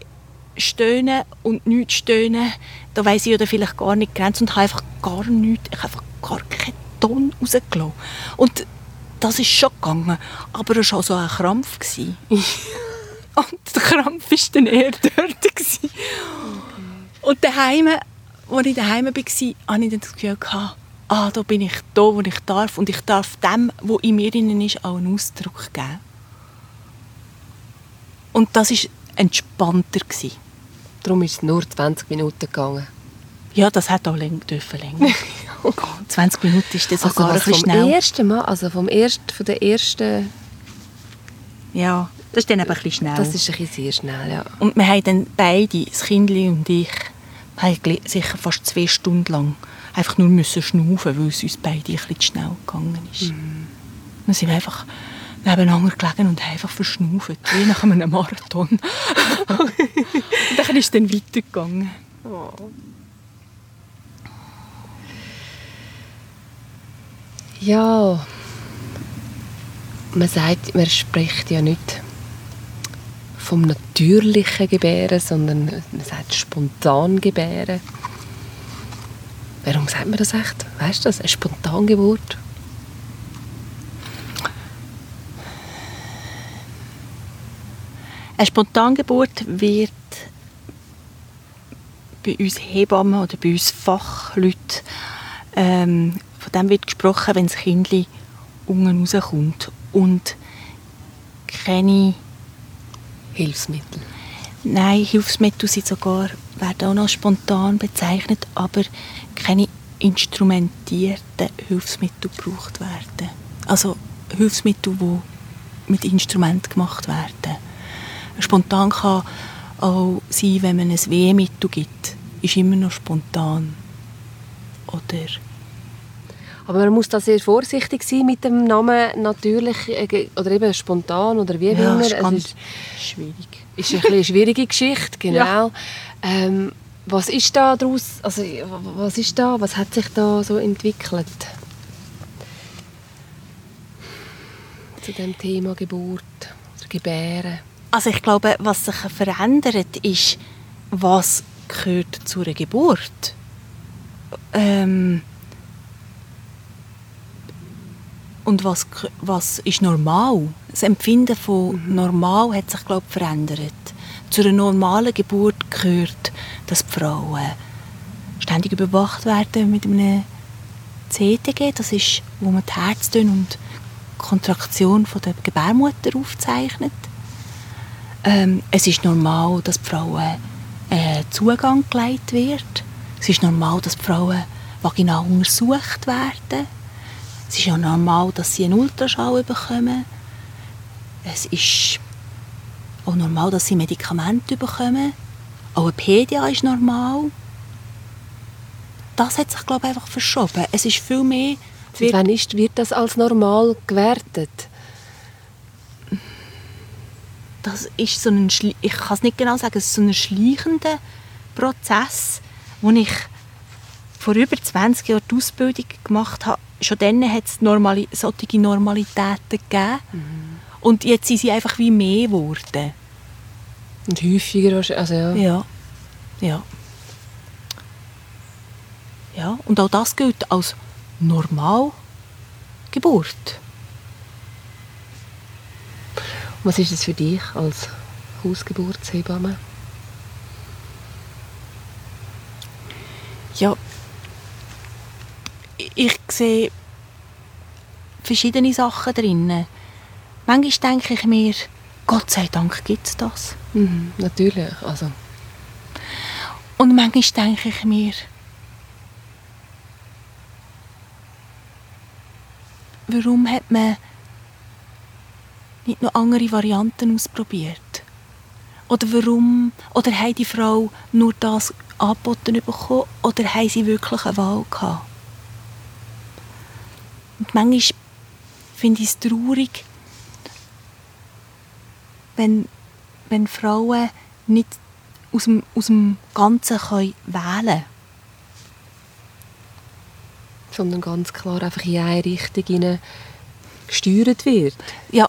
S2: stöhnen und nichts stöhnen, da weiss ich oder vielleicht gar nicht Grenzen und habe einfach gar nichts, ich habe einfach gar keinen Ton rausgelassen. Und das ist schon gegangen, aber es war auch so ein Krampf. und der Krampf war dann eher dort. Und daheim, als ich daheim war, hatte ich das Gefühl, ah, da bin ich da, wo ich darf. Und ich darf dem, was in mir drin ist, auch einen Ausdruck geben. Und das war entspannter. Gewesen.
S1: Darum ist es nur 20 Minuten gegangen.
S2: Ja, das hat auch länger dürfen länger. 20 Minuten ist das sogar also, ein
S1: vom
S2: schnell.
S1: Ersten Mal, also vom ersten, von der ersten...
S2: Ja, das ist dann eben ein bisschen schnell.
S1: Das ist ein bisschen sehr schnell, ja.
S2: Und wir haben dann beide, das Kind und ich, haben sicher fast zwei Stunden lang einfach nur müssen schnaufen, weil es uns beide ein bisschen zu schnell gegangen ist. Mhm. Dann sind wir einfach nebeneinander gelegen und haben einfach verschnaufen, wie nach einem Marathon. und dann ist es dann weitergegangen. Oh.
S1: Ja, man sagt, man spricht ja nicht vom natürlichen Gebären, sondern man sagt spontan Gebären. Warum sagt man das echt? Weißt du das? Eine Spontangeburt?
S2: Eine Spontangeburt wird bei uns Hebammen oder bei uns Fachleuten ähm, von dem wird gesprochen, wenn das Kind unten rauskommt und keine
S1: Hilfsmittel.
S2: Nein, Hilfsmittel sind sogar, werden auch noch spontan bezeichnet, aber keine instrumentierten Hilfsmittel gebraucht werden. Also Hilfsmittel, die mit Instrument gemacht werden. Spontan kann auch sein, wenn man ein Wehmittel gibt, ist immer noch spontan. Oder
S1: aber man muss da sehr vorsichtig sein mit dem Namen natürlich äh, oder eben spontan oder wie
S2: ja,
S1: immer.
S2: Ist ganz
S1: ist
S2: schwierig.
S1: Ist ein eine schwierige Geschichte, genau. Ja. Ähm, was ist da daraus? Also was ist da? Was hat sich da so entwickelt? Zu dem Thema Geburt oder Gebären.
S2: Also ich glaube, was sich verändert, ist, was gehört zu einer Geburt. Ähm, und was, was ist normal. Das Empfinden von mhm. normal hat sich glaube ich, verändert. Zu einer normalen Geburt gehört, dass die Frauen ständig überwacht werden mit einem CTG, das ist, wo man die Herztöne und Kontraktion von der Gebärmutter aufzeichnet. Ähm, es ist normal, dass die Frauen äh, Zugang geleitet wird. Es ist normal, dass die Frauen vaginal untersucht werden es ist ja normal, dass sie einen Ultraschall bekommen. Es ist auch normal, dass sie Medikamente bekommen. Auch ein PDA ist normal. Das hat sich, glaube ich, einfach verschoben. Es ist viel mehr...
S1: Wird, wann ist, wird das als normal gewertet?
S2: Das ist so ein... Ich kann es nicht genau sagen, es ist so ein schleichender Prozess, wo ich vor über 20 Jahren die Ausbildung gemacht habe schon dann hat es Normali solche Normalitäten gegeben. Mhm. Und jetzt sind sie einfach wie mehr geworden.
S1: Und häufiger, also ja.
S2: Ja, ja. Ja, und auch das gilt als Normalgeburt.
S1: Was ist es für dich als Hausgeburtshebamme?
S2: Ja, ich sehe verschiedene Sachen drin. Manchmal denke ich mir, Gott sei Dank gibt es das.
S1: Mhm, natürlich, also.
S2: Und manchmal denke ich mir, warum hat man nicht noch andere Varianten ausprobiert? Oder warum, oder hat die Frau nur das angeboten bekommen, oder haben sie wirklich eine Wahl gehabt? Und manchmal finde ich es traurig, wenn, wenn Frauen nicht aus dem, aus dem Ganzen können wählen können.
S1: Sondern ganz klar einfach in eine Richtung gesteuert wird.
S2: Ja,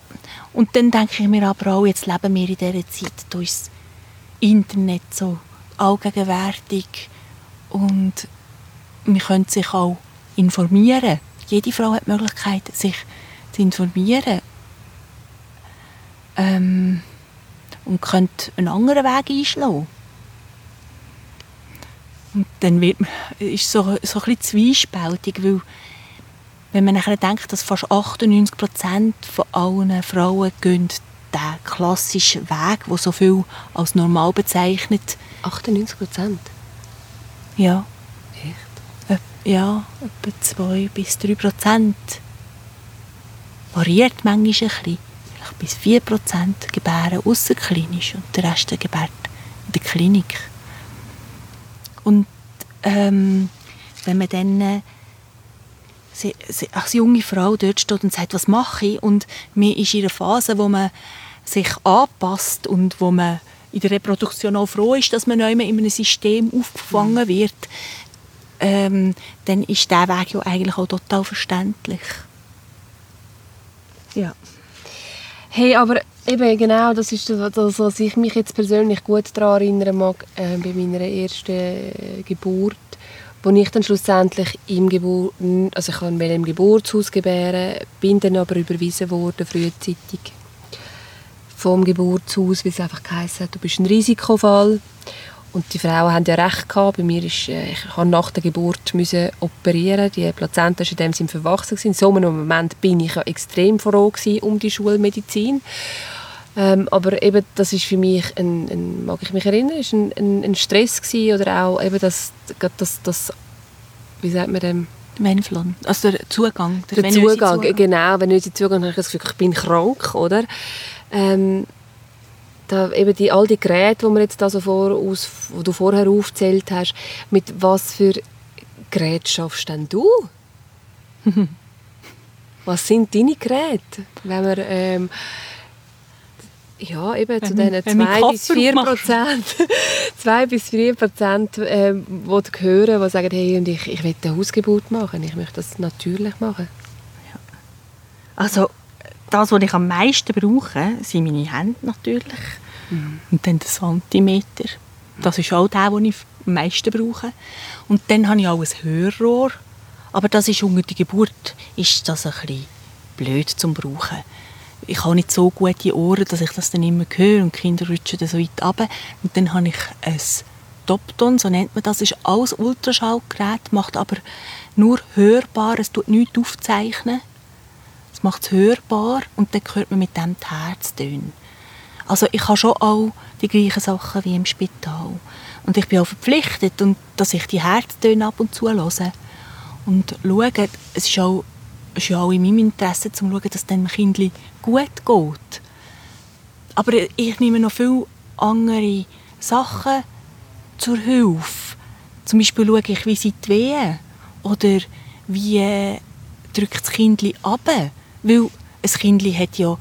S2: und dann denke ich mir aber auch, jetzt leben wir in dieser Zeit, ist das Internet so allgegenwärtig und man könnte sich auch informieren jede Frau hat die Möglichkeit, sich zu informieren ähm, und könnte einen anderen Weg einschlagen. Und dann wird, ist es so, so ein bisschen zwiespältig, weil wenn man nachher denkt, dass fast 98 Prozent von allen Frauen gehen den klassischen Weg, wo so viel als normal bezeichnet.
S1: 98 Prozent?
S2: Ja. Ja, etwa 2 bis 3 Prozent. Variiert manchmal ein bisschen. Vielleicht bis 4 Prozent gebären außerklinisch und der Rest gebärt in der Klinik. Und ähm, wenn man dann äh, als junge Frau dort steht und sagt, was mache ich? Und man ist in einer Phase, wo man sich anpasst und wo man in der Reproduktion auch froh ist, dass man in einem System aufgefangen wird, ähm, dann ist dieser Weg ja eigentlich auch total verständlich.
S1: Ja. Hey, aber eben genau, das ist das, was ich mich jetzt persönlich gut daran erinnern mag, äh, bei meiner ersten äh, Geburt, wo ich dann schlussendlich im Geburt, also ich kann im Geburtshaus gebären, bin dann aber überwiesen worden frühzeitig vom Geburtshaus, weil es einfach geheißen hat, du bist ein Risikofall Und die Frauen haben ja recht gehabt. Bei mir ist, äh, ich habe nach der Geburt müssen operieren. Die Plazenta war in dem Sinne verwachsen. In so einem Moment bin ich ja extrem froh um die Schulmedizin. Ähm, aber eben, das ist für mich, ein, ein, mag ich mich erinnern, ist ein, ein, ein Stress gewesen, oder auch eben das, das, das, wie sagt man dem?
S2: Venflon, also der Zugang.
S1: Der, der Zugang, Zugang, genau, wenn ich Zugang habe, ich das Gefühl, ich bin krank, oder? Ähm, da eben die, all die Geräte, die, wir jetzt da so vor, aus, wo du vorher aufgezählt hast, mit was für Geräten schaffst denn du? was sind deine Geräte? Wenn wir, ähm, ja, eben zu diesen 2 bis 4 Prozent, 2 bis 4 Prozent, äh, die hören, die sagen, hey, und ich, ich will eine Hausgeburt machen, ich möchte das natürlich machen. Ja.
S2: Also das, was ich am meisten brauche, sind meine Hände natürlich. Mhm. Und dann der Zentimeter. Das ist auch der, den ich am meisten brauche. Und dann habe ich auch ein Hörrohr. Aber das ist unter der Geburt ist das ein bisschen blöd zum brauchen. Ich habe nicht so gute Ohren, dass ich das dann immer höre und die Kinder rutschen dann so weit runter. Und dann habe ich ein Topton, so nennt man das, das ist alles Ultraschallgerät, macht aber nur hörbar, es tut nichts aufzeichnen. Es macht es hörbar und dann hört man mit dem die Herztöne. Also ich habe schon auch die gleichen Sachen wie im Spital. Und ich bin auch verpflichtet, und, dass ich die Herztöne ab und zu höre. Und schaue, es ist, auch, es ist auch in meinem Interesse, zu schauen, dass dem Kind gut geht. Aber ich nehme noch viele andere Sachen zur Hilfe. Zum Beispiel schaue ich, wie sie die wehen. Oder wie äh, drückt das Kind ab. Weil ein Kind hat ja,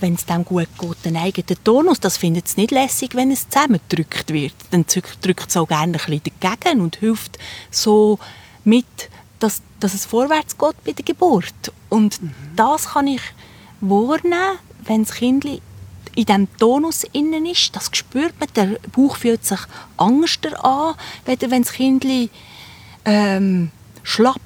S2: wenn es dem gut geht, einen eigenen Tonus. Das findet es nicht lässig, wenn es zusammengedrückt wird. Dann drückt es auch gerne ein bisschen dagegen und hilft so mit, dass, dass es vorwärts geht bei der Geburt. Und mhm. das kann ich wahrnehmen, wenn das Kind in diesem Tonus innen ist. Das spürt man. Der Bauch fühlt sich angster an, wenn das Kind ähm, schlapp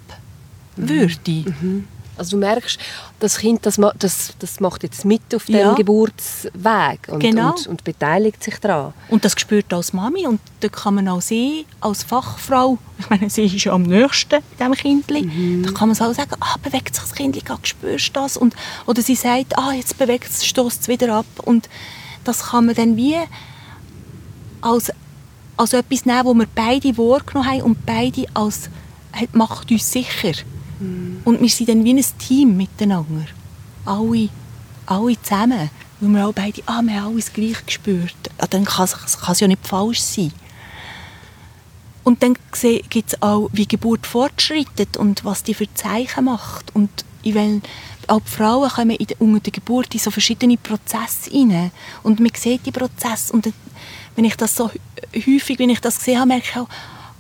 S2: mhm. würde. Mhm.
S1: Also du merkst, das Kind das, das, das macht jetzt mit auf dem ja. Geburtsweg und, genau. und, und, beteiligt sich daran.
S2: Und das spürt als Mami und da kann man auch sehen, als Fachfrau, ich meine, sie ist ja am nächsten diesem Kind, mhm. da kann man auch sagen, ah, bewegt sich das Kind, spürst du das? Und, oder sie sagt, ah, jetzt bewegt es, stößt es wieder ab und das kann man dann wie als, als etwas nehmen, wo wir beide wahrgenommen haben und beide als, macht uns sicher. Mhm. Und wir sind dann wie ein Team miteinander. Alle, alle zusammen. Weil wir auch beide, ah, wir haben alles gleich gespürt. Ja, dann kann es ja nicht falsch sein. Und dann gibt es auch, wie Geburt fortschreitet und was die für Zeichen macht. Und ich auch die Frauen kommen in der, unter der Geburt in so verschiedene Prozesse rein. Und man sieht die Prozesse. Und wenn ich das so häufig, wenn ich das sehe, merke ich auch,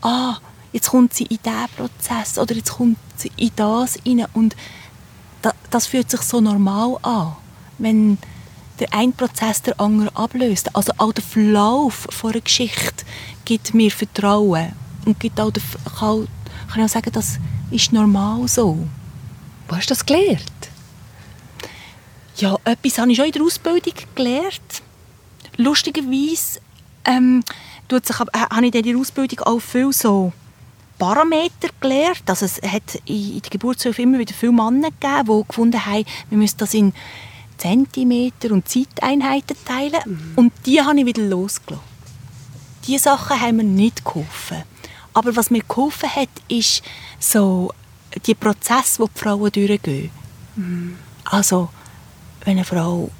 S2: ah, jetzt kommt sie in diesen Prozess oder jetzt kommt sie in das rein. Und das, das fühlt sich so normal an, wenn der ein Prozess der andere ablöst. Also auch der Verlauf von einer Geschichte gibt mir Vertrauen und gibt auch den, kann, kann ich auch sagen, das ist normal so.
S1: Wo hast du das gelernt?
S2: Ja, etwas habe ich schon in der Ausbildung gelernt. Lustigerweise ähm, tut sich, äh, habe ich in der Ausbildung auch viel so Parameter gelernt. Also es hat in der Geburtshilfe immer wieder viele Männer gegeben, die gefunden haben, wir müssen das in Zentimeter und Zeiteinheiten teilen. Mhm. Und die habe ich wieder losgelassen. Diese Sachen haben mir nicht geholfen. Aber was mir geholfen hat, ist so die Prozesse, die die Frauen durchgehen. Mhm. Also, wenn eine Frau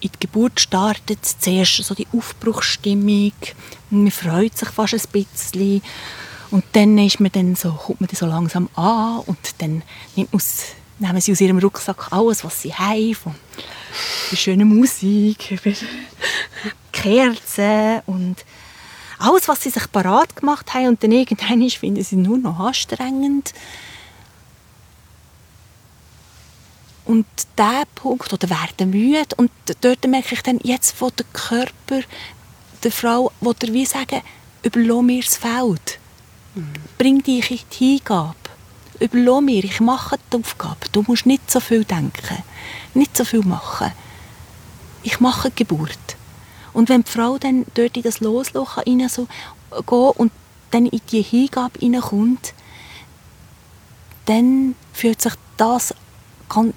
S2: in die Geburt startet, zuerst so die Aufbruchsstimmung, man freut sich fast ein bisschen und dann ist man dann so, kommt man dann so langsam an und dann nimmt man nehmen sie aus ihrem Rucksack alles, was sie haben, von schöner Musik, über Kerzen und alles, was sie sich parat gemacht haben und dann irgendwann finden sie nur noch anstrengend. Und dieser Punkt, oder werden müde, und dort merke ich dann, jetzt wo der Körper der Frau, wo der wie sagen, überlass mir das Feld. Bring dich in die Hingabe. Überlass mir, ich mache die Aufgabe. Du musst nicht so viel denken, nicht so viel machen. Ich mache die Geburt. Und wenn die Frau dann dort in das Losloch rein so gehen und dann in die Hingabe hineinkommt, dann fühlt sich das ganz,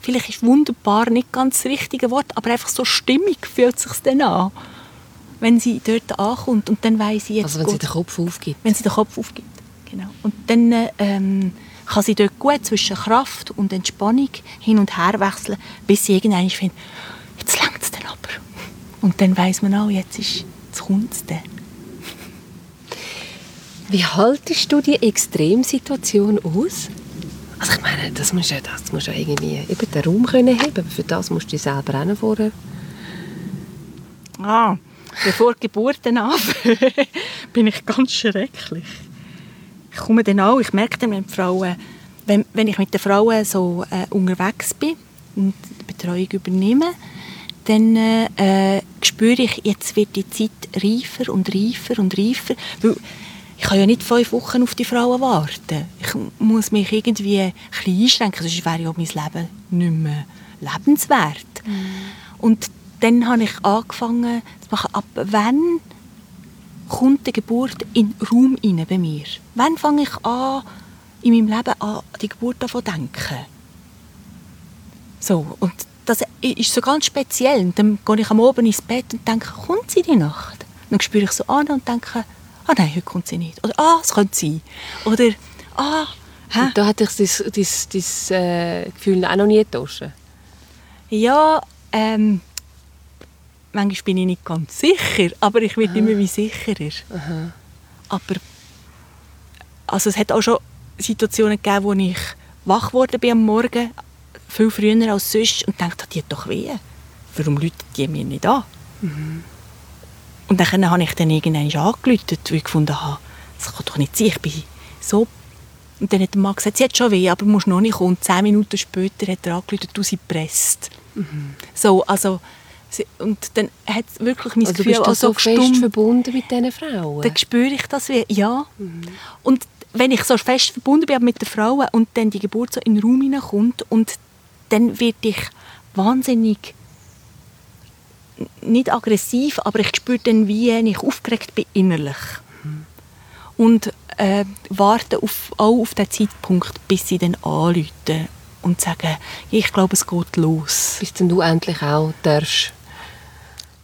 S2: vielleicht ist wunderbar nicht ganz das richtige Wort, aber einfach so stimmig fühlt sich dann an, wenn sie dort ankommt und dann weiß sie jetzt
S1: Also wenn sie den Kopf aufgibt.
S2: wenn sie den Kopf aufgibt, genau. Und dann ähm, kann sie dort gut zwischen Kraft und Entspannung hin und her wechseln, bis sie irgendwann findet, jetzt längt es dann aber. Und dann weiß man auch, jetzt ist kommt es dann.
S1: Wie haltest du die Extremsituation aus? Also ich meine, das musst ja, das musst ja irgendwie eben den Raum können haben, aber für das musst du dich selber auch vorher...
S2: Ah, bevor die Geburten anfangen, bin ich ganz schrecklich. Ich komme dann auch, ich merke dann, wenn, Frauen, wenn, wenn ich mit den Frauen so äh, unterwegs bin und die Betreuung übernehme, dann äh, spüre ich, jetzt wird die Zeit reifer und reifer und reifer. Weil ich kann ja nicht fünf Wochen auf die Frauen warten. Ich muss mich irgendwie ein bisschen einschränken, sonst wäre ja mein Leben nicht mehr lebenswert. Und dann habe ich angefangen zu machen, ab wann kommt die Geburt in den Raum rein bei mir? Wann fange ich an, in meinem Leben an die Geburt zu denken? So, und das ist so ganz speziell. Und dann gehe ich am Abend ins Bett und denke, kommt sie die Nacht? Dann spüre ich so an und denke, ah nein, heute kommt sie nicht. Oder ah, es könnte sein. Oder ah, hä?
S1: Und da hat dich das, das, das äh, Gefühl auch noch nie getauscht?
S2: Ja, ähm, manchmal bin ich nicht ganz sicher, aber ich werde immer wie sicherer. Aber also es hat auch schon Situationen gegeben, wo ich wach geworden bin am Morgen, viel früher als sonst, und dachte, die hat doch weh. Warum läutet die mir nicht an? Und dann habe ich dann irgendwann angerufen, weil ich gefunden habe, das kann doch nicht sein, ich bin so... Und dann hat der Mann gesagt, sie hat schon weh, aber du musst noch nicht kommen. Und zehn Minuten später hat er angerufen, du sie presst. So, also... Und dann hat es wirklich mein
S1: Also du
S2: Gefühl
S1: bist da
S2: auch
S1: so fest
S2: gestummt.
S1: verbunden mit diesen Frauen?
S2: Dann spüre ich das wie, ja. Und wenn ich so fest verbunden bin mit den Frauen und dann die Geburt so in den Raum hineinkommt und dann werde ich wahnsinnig nicht aggressiv, aber ich spüre dann, wie ich aufgeregt bin innerlich. Und äh, warte auf, auch auf den Zeitpunkt, bis sie dann anrufen und sagen, ich glaube, es geht los.
S1: Bis dann du endlich auch darfst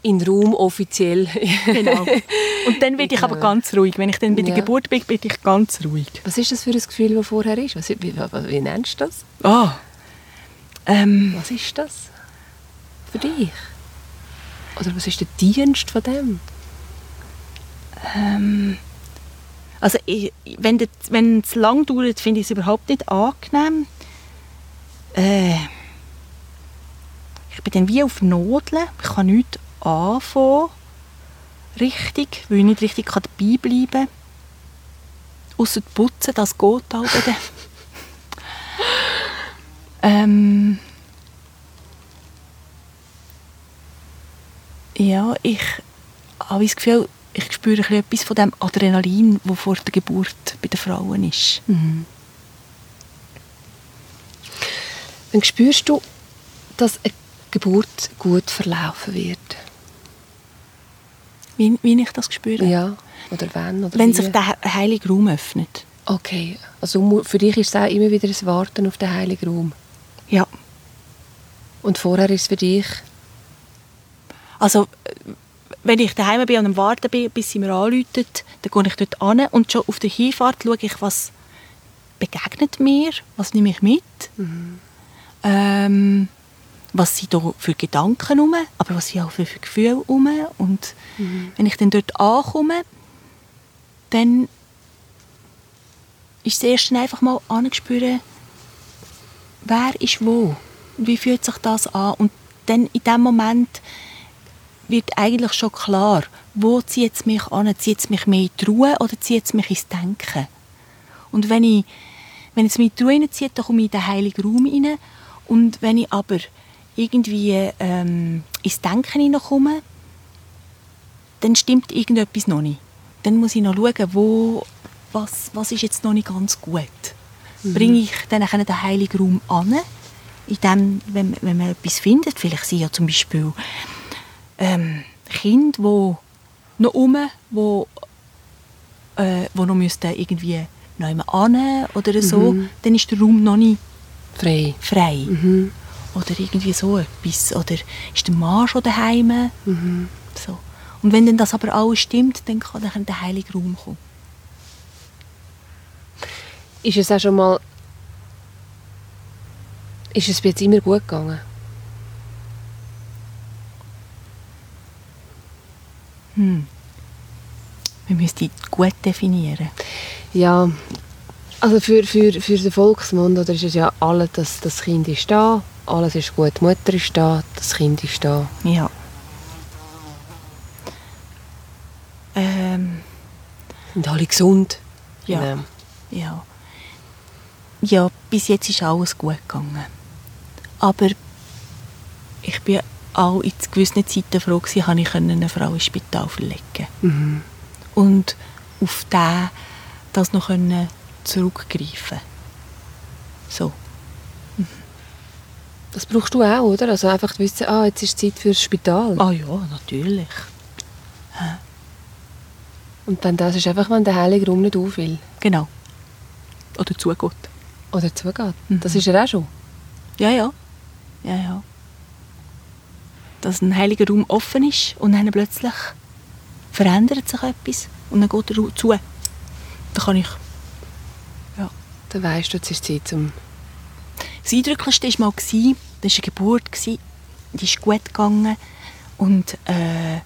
S1: in den Raum offiziell...
S2: Genau. Und dann werde ich aber ganz ruhig. Wenn ich dann bei der
S1: Ja.
S2: Geburt bin, bin ich ganz ruhig.
S1: Was ist das für ein Gefühl, das vorher ist? Was, wie, wie, nennst du das?
S2: Ah. Ähm,
S1: Was ist das für dich? Oder was ist der Dienst von dem?
S2: also ich, wenn das- wenn es lang dauert, finde ich es überhaupt nicht angenehm. Äh, ich bin dann wie auf Nodeln. Ich kann nichts anfangen. Richtig, weil ich nicht richtig dabei bleiben kann. Ausser putzen, das geht auch dann. ähm, ja, ich habe das Gefühl, ich spüre ein bisschen etwas von dem Adrenalin, das vor der Geburt bei den Frauen ist.
S1: Dann spürst du, dass eine Geburt gut verlaufen wird.
S2: Wie, wie ich das spüre.
S1: Ja. Oder wann? Oder
S2: Wenn
S1: wie?
S2: sich der he- heilige Raum öffnet.
S1: Okay. Also für dich ist es auch immer wieder ein Warten auf den Heiligen Raum.
S2: Ja.
S1: Und vorher ist es für dich...
S2: Also, wenn ich daheim bin und am Warten bin, bis sie mir anrufen, dann gehe ich dort an und schon auf der Hinfahrt schaue ich, was begegnet mir, was nehme ich mit, ähm, was sind da für Gedanken rum, aber was sind auch für, für Gefühle rum. Und wenn ich dann dort ankomme, dann ist das erste einfach mal anspüren, wer ist wo, wie fühlt sich das an? Und dann in dem Moment wird eigentlich schon klar, wo zieht es mich an, zieht es mich mehr in die Ruhe oder zieht es mich ins Denken. Und wenn, ich, wenn es mich in die Ruhe zieht, dann komme ich in den heiligen Raum rein. Und wenn ich aber irgendwie ähm, ins Denken hineinkomme, dann stimmt irgendetwas noch nicht. Dann muss ich noch schauen, wo, was, was ist jetzt noch nicht ganz gut. Bringe ich dann den heiligen Raum an in dem, wenn, wenn man etwas findet. Vielleicht sind ja zum Beispiel ähm, Kinder, die noch um, wo, äh, wo noch müssten irgendwie noch an oder so, mhm. dann ist der Raum noch nicht
S1: frei.
S2: frei. Mhm. Oder irgendwie so etwas. Oder ist der Mann schon daheim? Mhm. So. Und wenn dann das aber alles stimmt, dann kann dann der heilige Raum kommen.
S1: Ist es auch schon mal ist es jetzt immer gut gegangen?
S2: Hm. Wir müssen gut definieren.
S1: Ja, also für, für, für den Volksmund oder ist es ja alles, dass das Kind ist da, alles ist gut, die Mutter ist da, das Kind ist da.
S2: Ja. Ähm.
S1: Und alle gesund.
S2: Ja. Genau. Ja. Ja, bis jetzt ist alles gut gegangen. Aber ich bin auch in gewissen Zeiten froh gewesen, habe ich eine Frau ins Spital verlegen mhm. Und auf den das noch zurückgreifen So.
S1: Das brauchst du auch, oder? Also einfach wissen, ah, jetzt ist Zeit fürs Spital.
S2: Ah ja, natürlich.
S1: Und dann das ist einfach, wenn der Heilige Raum nicht auf will.
S2: Genau. Oder zugeht.
S1: Oder zugeht. Mhm. Das ist er auch schon.
S2: Ja, ja. Ja, ja. Dass ein heiliger Raum offen ist und dann plötzlich verändert sich etwas und dann geht er zu. Dann kann ich... Ja.
S1: Dann weisst du, jetzt ist Zeit zum...
S2: Das Eindrücklichste war mal, das war eine Geburt, die ist gut gegangen und äh,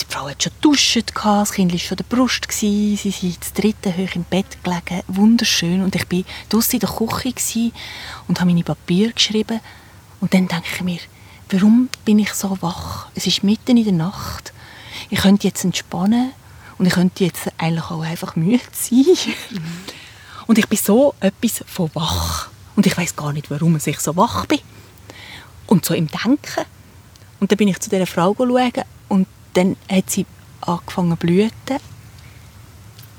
S2: die Frau hat schon geduscht, das Kind war schon der Brust, sie sind das dritte hoch im Bett gelegen, wunderschön. Und ich war draußen in der Küche und habe meine Papiere geschrieben. Und dann denke ich mir, warum bin ich so wach? Es ist mitten in der Nacht. Ich könnte jetzt entspannen und ich könnte jetzt eigentlich auch einfach müde sein. Mhm. Und ich bin so etwas von wach. Und ich weiß gar nicht, warum ich so wach bin. Und so im Denken. Und dann bin ich zu dieser Frau schauen und dann hat sie angefangen zu blüten.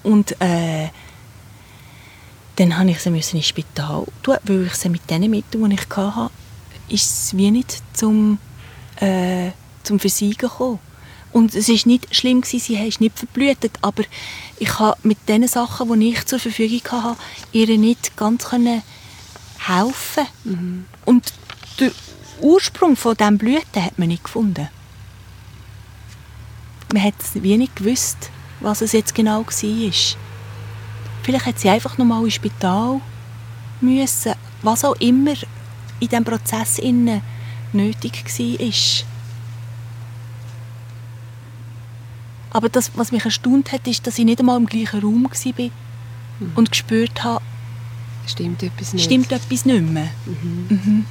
S2: Und äh, dann musste ich sie ins Spital tun, weil ich sie mit den Mitteln, die ich hatte, ist es wie nicht zum, äh, zum Versiegen gekommen. Und es war nicht schlimm, gewesen, sie ist nicht verblühtet, aber ich konnte mit den Sachen, die ich zur Verfügung hatte, ihr nicht ganz helfen. Mhm. Und der Ursprung von diesem Blüten hat man nicht gefunden man hat wie nicht gewusst, was es jetzt genau war. Vielleicht hat sie einfach noch mal ins Spital müssen, was auch immer in diesem Prozess nötig war. Aber das, was mich erstaunt hat, ist, dass ich nicht einmal im gleichen Raum war und gespürt habe,
S1: stimmt etwas nicht,
S2: stimmt etwas nicht mehr. Mhm. Mhm.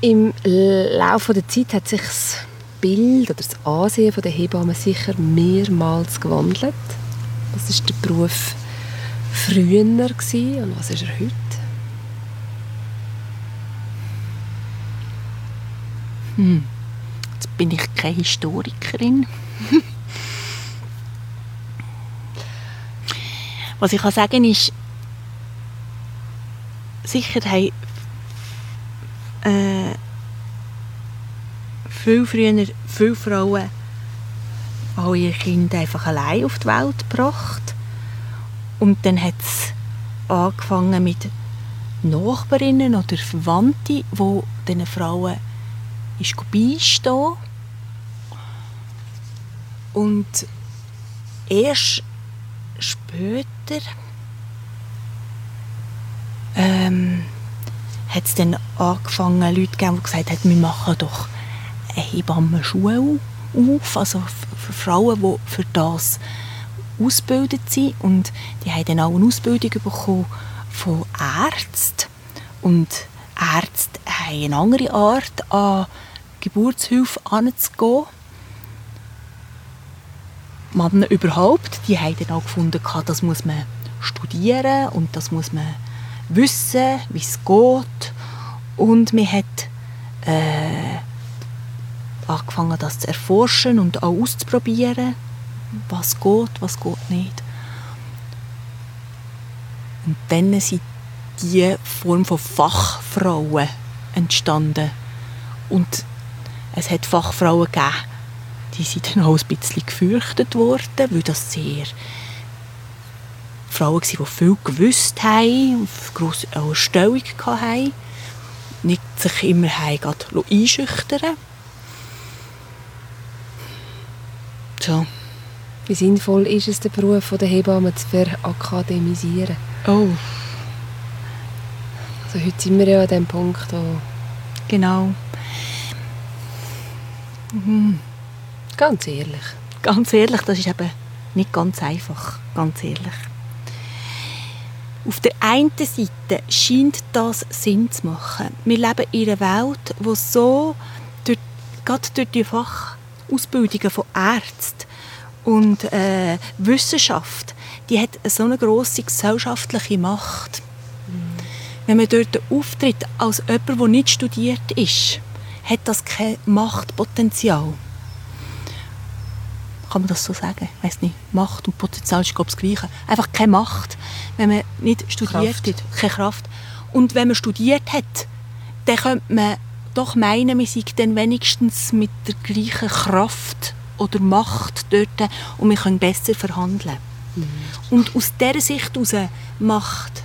S1: Im Laufe der Zeit hat sich das Bild oder das Ansehen der Hebammen sicher mehrmals gewandelt. Was ist der Beruf früher und was ist er heute?
S2: Hm. Jetzt bin ich keine Historikerin. was ich kann sagen ist, sicher haben äh, viel früher viele Frauen alle ihre Kinder einfach allein auf die Welt gebracht. Und dann hat es angefangen mit Nachbarinnen oder Verwandten, die diesen Frauen ist beistehen. Und erst später ähm, hat es dann angefangen, Leute zu geben, die gesagt haben, wir machen doch eine Hebammenschule auf, also für Frauen, die für das ausgebildet sind. Und die haben dann auch eine Ausbildung bekommen von Ärzten. Und Ärzte haben eine andere Art, an Geburtshilfe anzugehen. Männer überhaupt, die haben dann auch gefunden, das muss man studieren und das muss man wissen, wie es geht. Und man hat äh, angefangen, das zu erforschen und auch auszuprobieren, was geht, was geht nicht. Und dann sind diese Form von Fachfrauen entstanden. Und es hat Fachfrauen gegeben, die sind dann auch ein bisschen gefürchtet worden, weil das sehr Frauen waren, die viel gewusst haben, grosse auch Stellung hatten, nicht sich immer einschüchtern
S1: so. Wie sinnvoll ist es, den Beruf der Hebamme zu verakademisieren?
S2: Oh.
S1: Also heute sind wir ja an dem Punkt, wo...
S2: Genau.
S1: Mhm. Ganz ehrlich.
S2: Ganz ehrlich, das ist eben nicht ganz einfach. Ganz ehrlich. Auf der einen Seite scheint das Sinn zu machen. Wir leben in einer Welt, wo so, durch, gerade durch die Fachausbildungen von Ärzten und äh, Wissenschaft, die hat so eine grosse gesellschaftliche Macht. Mhm. Wenn man dort auftritt als jemand, der nicht studiert ist, hat das kein Machtpotenzial kann man das so sagen? Ich weiß nicht. Macht und Potenzial ist glaube ich, das Gleiche. Einfach keine Macht, wenn man nicht studiert Kraft. hat. Keine Kraft. Und wenn man studiert hat, dann könnte man doch meinen, man sei dann wenigstens mit der gleichen Kraft oder Macht dort und wir können besser verhandeln. Mhm. Und aus dieser Sicht heraus macht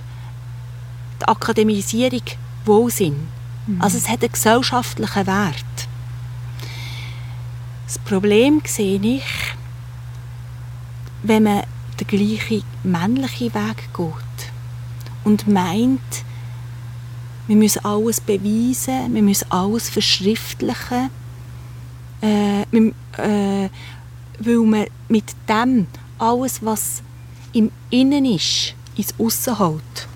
S2: die Akademisierung Wohlsinn. Mhm. Also es hat einen gesellschaftlichen Wert. Das Problem sehe ich, wenn man den gleichen männlichen Weg geht und meint, wir müssen alles beweisen, wir müssen alles verschriftlichen, äh, wir, äh, weil man mit dem alles, was im Innen ist, ins Aussen hält.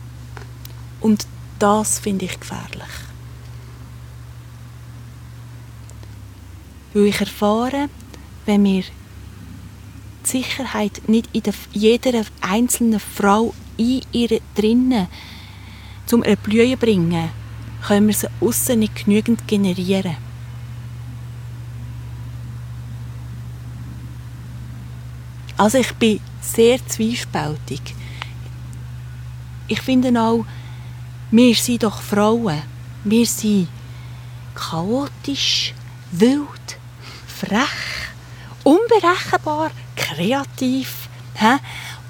S2: Und das finde ich gefährlich. Weil ich erfahre, wenn wir die Sicherheit nicht in der, jeder einzelnen Frau in ihr drinnen zum Erblühen bringen, können wir sie außen nicht genügend generieren. Also ich bin sehr zwiespältig. Ich finde auch, wir sind doch Frauen. Wir sind chaotisch, wild, frech, unberechenbar, kreativ. He?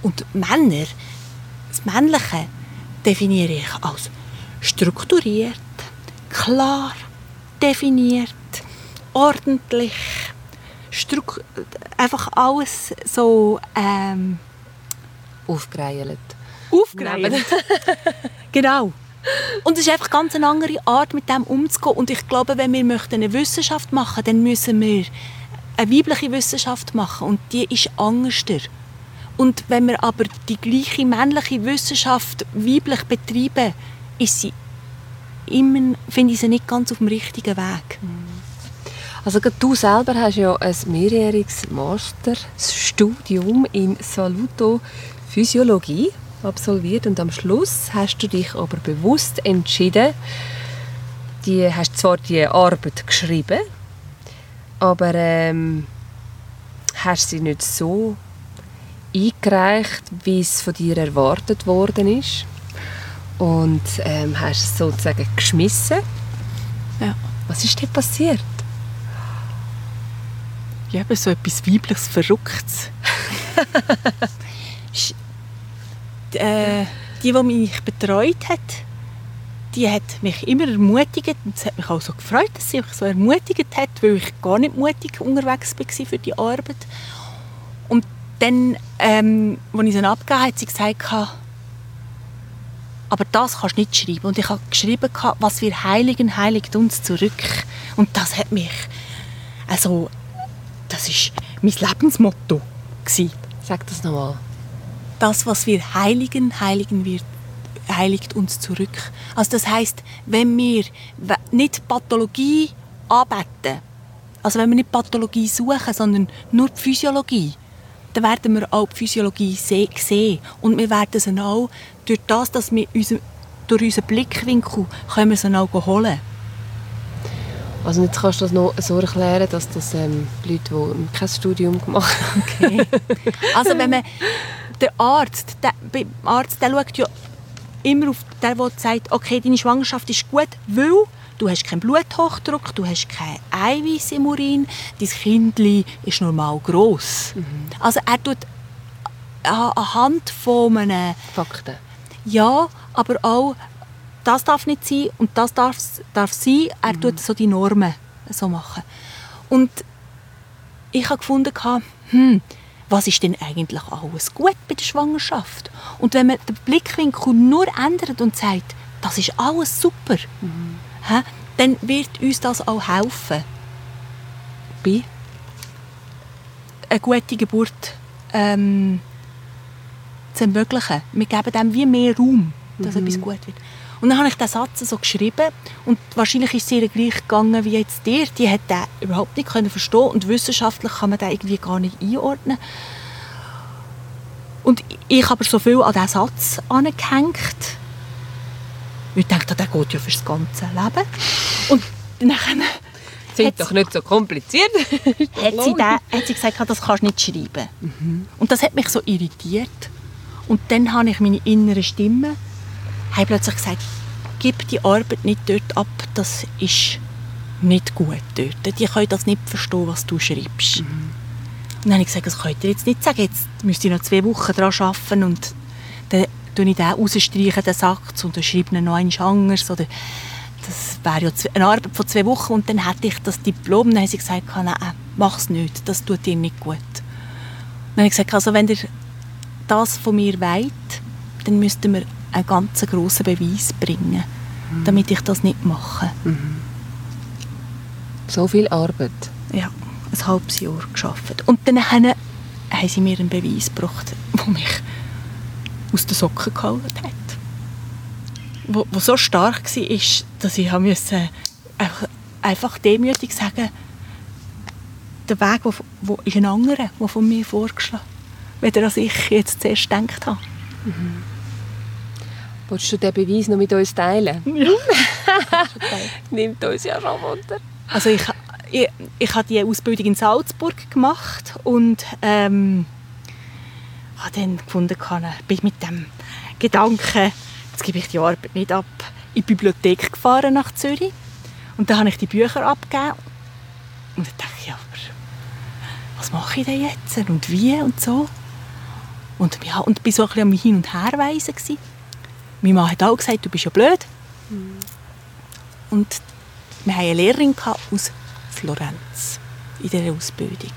S2: Und Männer, das Männliche definiere ich als strukturiert, klar, definiert, ordentlich, Struk einfach alles so ähm,
S1: aufgereilt.
S2: Aufgereilt. genau. Und es ist einfach ganz eine andere Art, mit dem umzugehen. Und ich glaube, wenn wir eine Wissenschaft machen möchten, dann müssen wir eine weibliche Wissenschaft machen und die ist angster. Und wenn wir aber die gleiche männliche Wissenschaft weiblich betreiben, ist sie immer, finde ich sie nicht ganz auf dem richtigen Weg.
S1: Also du selber hast ja ein mehrjähriges Masterstudium in Salutophysiologie absolviert und am Schluss hast du dich aber bewusst entschieden, die hast zwar die Arbeit geschrieben, aber ähm, hast sie nicht so eingereicht, wie es von dir erwartet worden ist und ähm, hast es sozusagen geschmissen.
S2: Ja.
S1: Was ist denn passiert?
S2: Ja, eben so etwas Weibliches, Verrücktes. die, äh, die, die mich betreut hat, die hat mich immer ermutigt und es hat mich auch so gefreut, dass sie mich so ermutigt hat, weil ich gar nicht mutig unterwegs war für die Arbeit. Und dann, ähm, als ich sie abgegeben habe, hat sie gesagt, aber das kannst du nicht schreiben. Und ich habe geschrieben, was wir heiligen, heiligt uns zurück. Und das hat mich, also, das ist mein Lebensmotto gewesen.
S1: Sag das nochmal.
S2: Das, was wir heiligen, heiligen wir heiligt uns zurück. Also das heißt, wenn wir nicht Pathologie anbeten, also wenn wir nicht Pathologie suchen, sondern nur die Physiologie, dann werden wir auch die Physiologie sehen. Und wir werden sie auch durch das, dass wir unser, durch unseren Blickwinkel können wir sie auch holen
S1: also jetzt kannst du das noch so erklären, dass das ähm, Leute, die kein Studium gemacht haben.
S2: Okay. Also wenn man, der Arzt, der, der Arzt der schaut ja immer auf der, der sagt, okay, deine Schwangerschaft ist gut, weil du hast keinen Bluthochdruck, du hast kein Eiweiß im Urin, dein Kind ist normal gross. Mhm. Also er tut anhand von einem...
S1: Fakten.
S2: Ja, aber auch, das darf nicht sein und das darf, darf sein. Er mhm. tut so die Normen so machen. Und ich habe gefunden, hm, was ist denn eigentlich alles gut bei der Schwangerschaft? Und wenn man den Blickwinkel nur ändert und sagt, das ist alles super, mhm. dann wird uns das auch helfen. Bei eine gute Geburt ähm, zu ermöglichen. Wir geben dem wie mehr Raum, dass mhm. etwas gut wird. Und dann habe ich diesen Satz so geschrieben und wahrscheinlich ist es ihr gleich gegangen wie jetzt dir. Die hat den überhaupt nicht können verstehen und wissenschaftlich kann man den irgendwie gar nicht einordnen. Und ich habe so viel an diesen Satz angehängt. Ich dachte, der geht ja für das ganze Leben. Und dann
S1: sind doch nicht so kompliziert.
S2: hat, sie den, hat sie gesagt, das kannst du nicht schreiben. Mhm. Und das hat mich so irritiert. Und dann habe ich meine innere Stimme habe plötzlich gesagt, gib die Arbeit nicht dort ab, das ist nicht gut dort. Die können das nicht verstehen, was du schreibst. Mhm. Und dann habe ich gesagt, das könnt ihr jetzt nicht sagen, jetzt müsst ihr noch zwei Wochen daran arbeiten und dann tue ich den rausstreichen, den Satz, und dann schreibe ich noch einen anders. Oder das wäre ja eine Arbeit von zwei Wochen und dann hätte ich das Diplom. Dann haben sie gesagt, nein, mach es nicht, das tut dir nicht gut. Dann habe ich gesagt, also wenn ihr das von mir wollt, dann müssten wir einen ganz grossen Beweis bringen, mhm. damit ich das nicht mache. Mhm.
S1: So viel Arbeit?
S2: Ja, ein halbes Jahr geschafft. Und dann haben, haben sie mir einen Beweis gebracht, der mich aus den Socken gehauen hat. Wo, wo so stark war, dass ich musste einfach, einfach demütig sagen der Weg wo, wo ist ein anderer, der von mir vorgeschlagen weder als ich jetzt zuerst gedacht habe. Mhm.
S1: Willst du diesen Beweis noch mit uns teilen?
S2: Ja.
S1: Nimmt uns ja schon Wunder.
S2: Also ich, ich, ich habe die Ausbildung in Salzburg gemacht und ähm, habe dann gefunden, bin mit dem Gedanken, jetzt gebe ich die Arbeit nicht ab, in die Bibliothek gefahren nach Zürich und da habe ich die Bücher abgegeben und dann dachte ich, ja, aber was mache ich denn jetzt und wie und so und ja, und bin so ein bisschen Hin- und Herweisen gewesen. Mein Mann hat auch gesagt, du bist ja blöd. Mhm. Und wir hatten eine Lehrerin aus Florenz in dieser Ausbildung.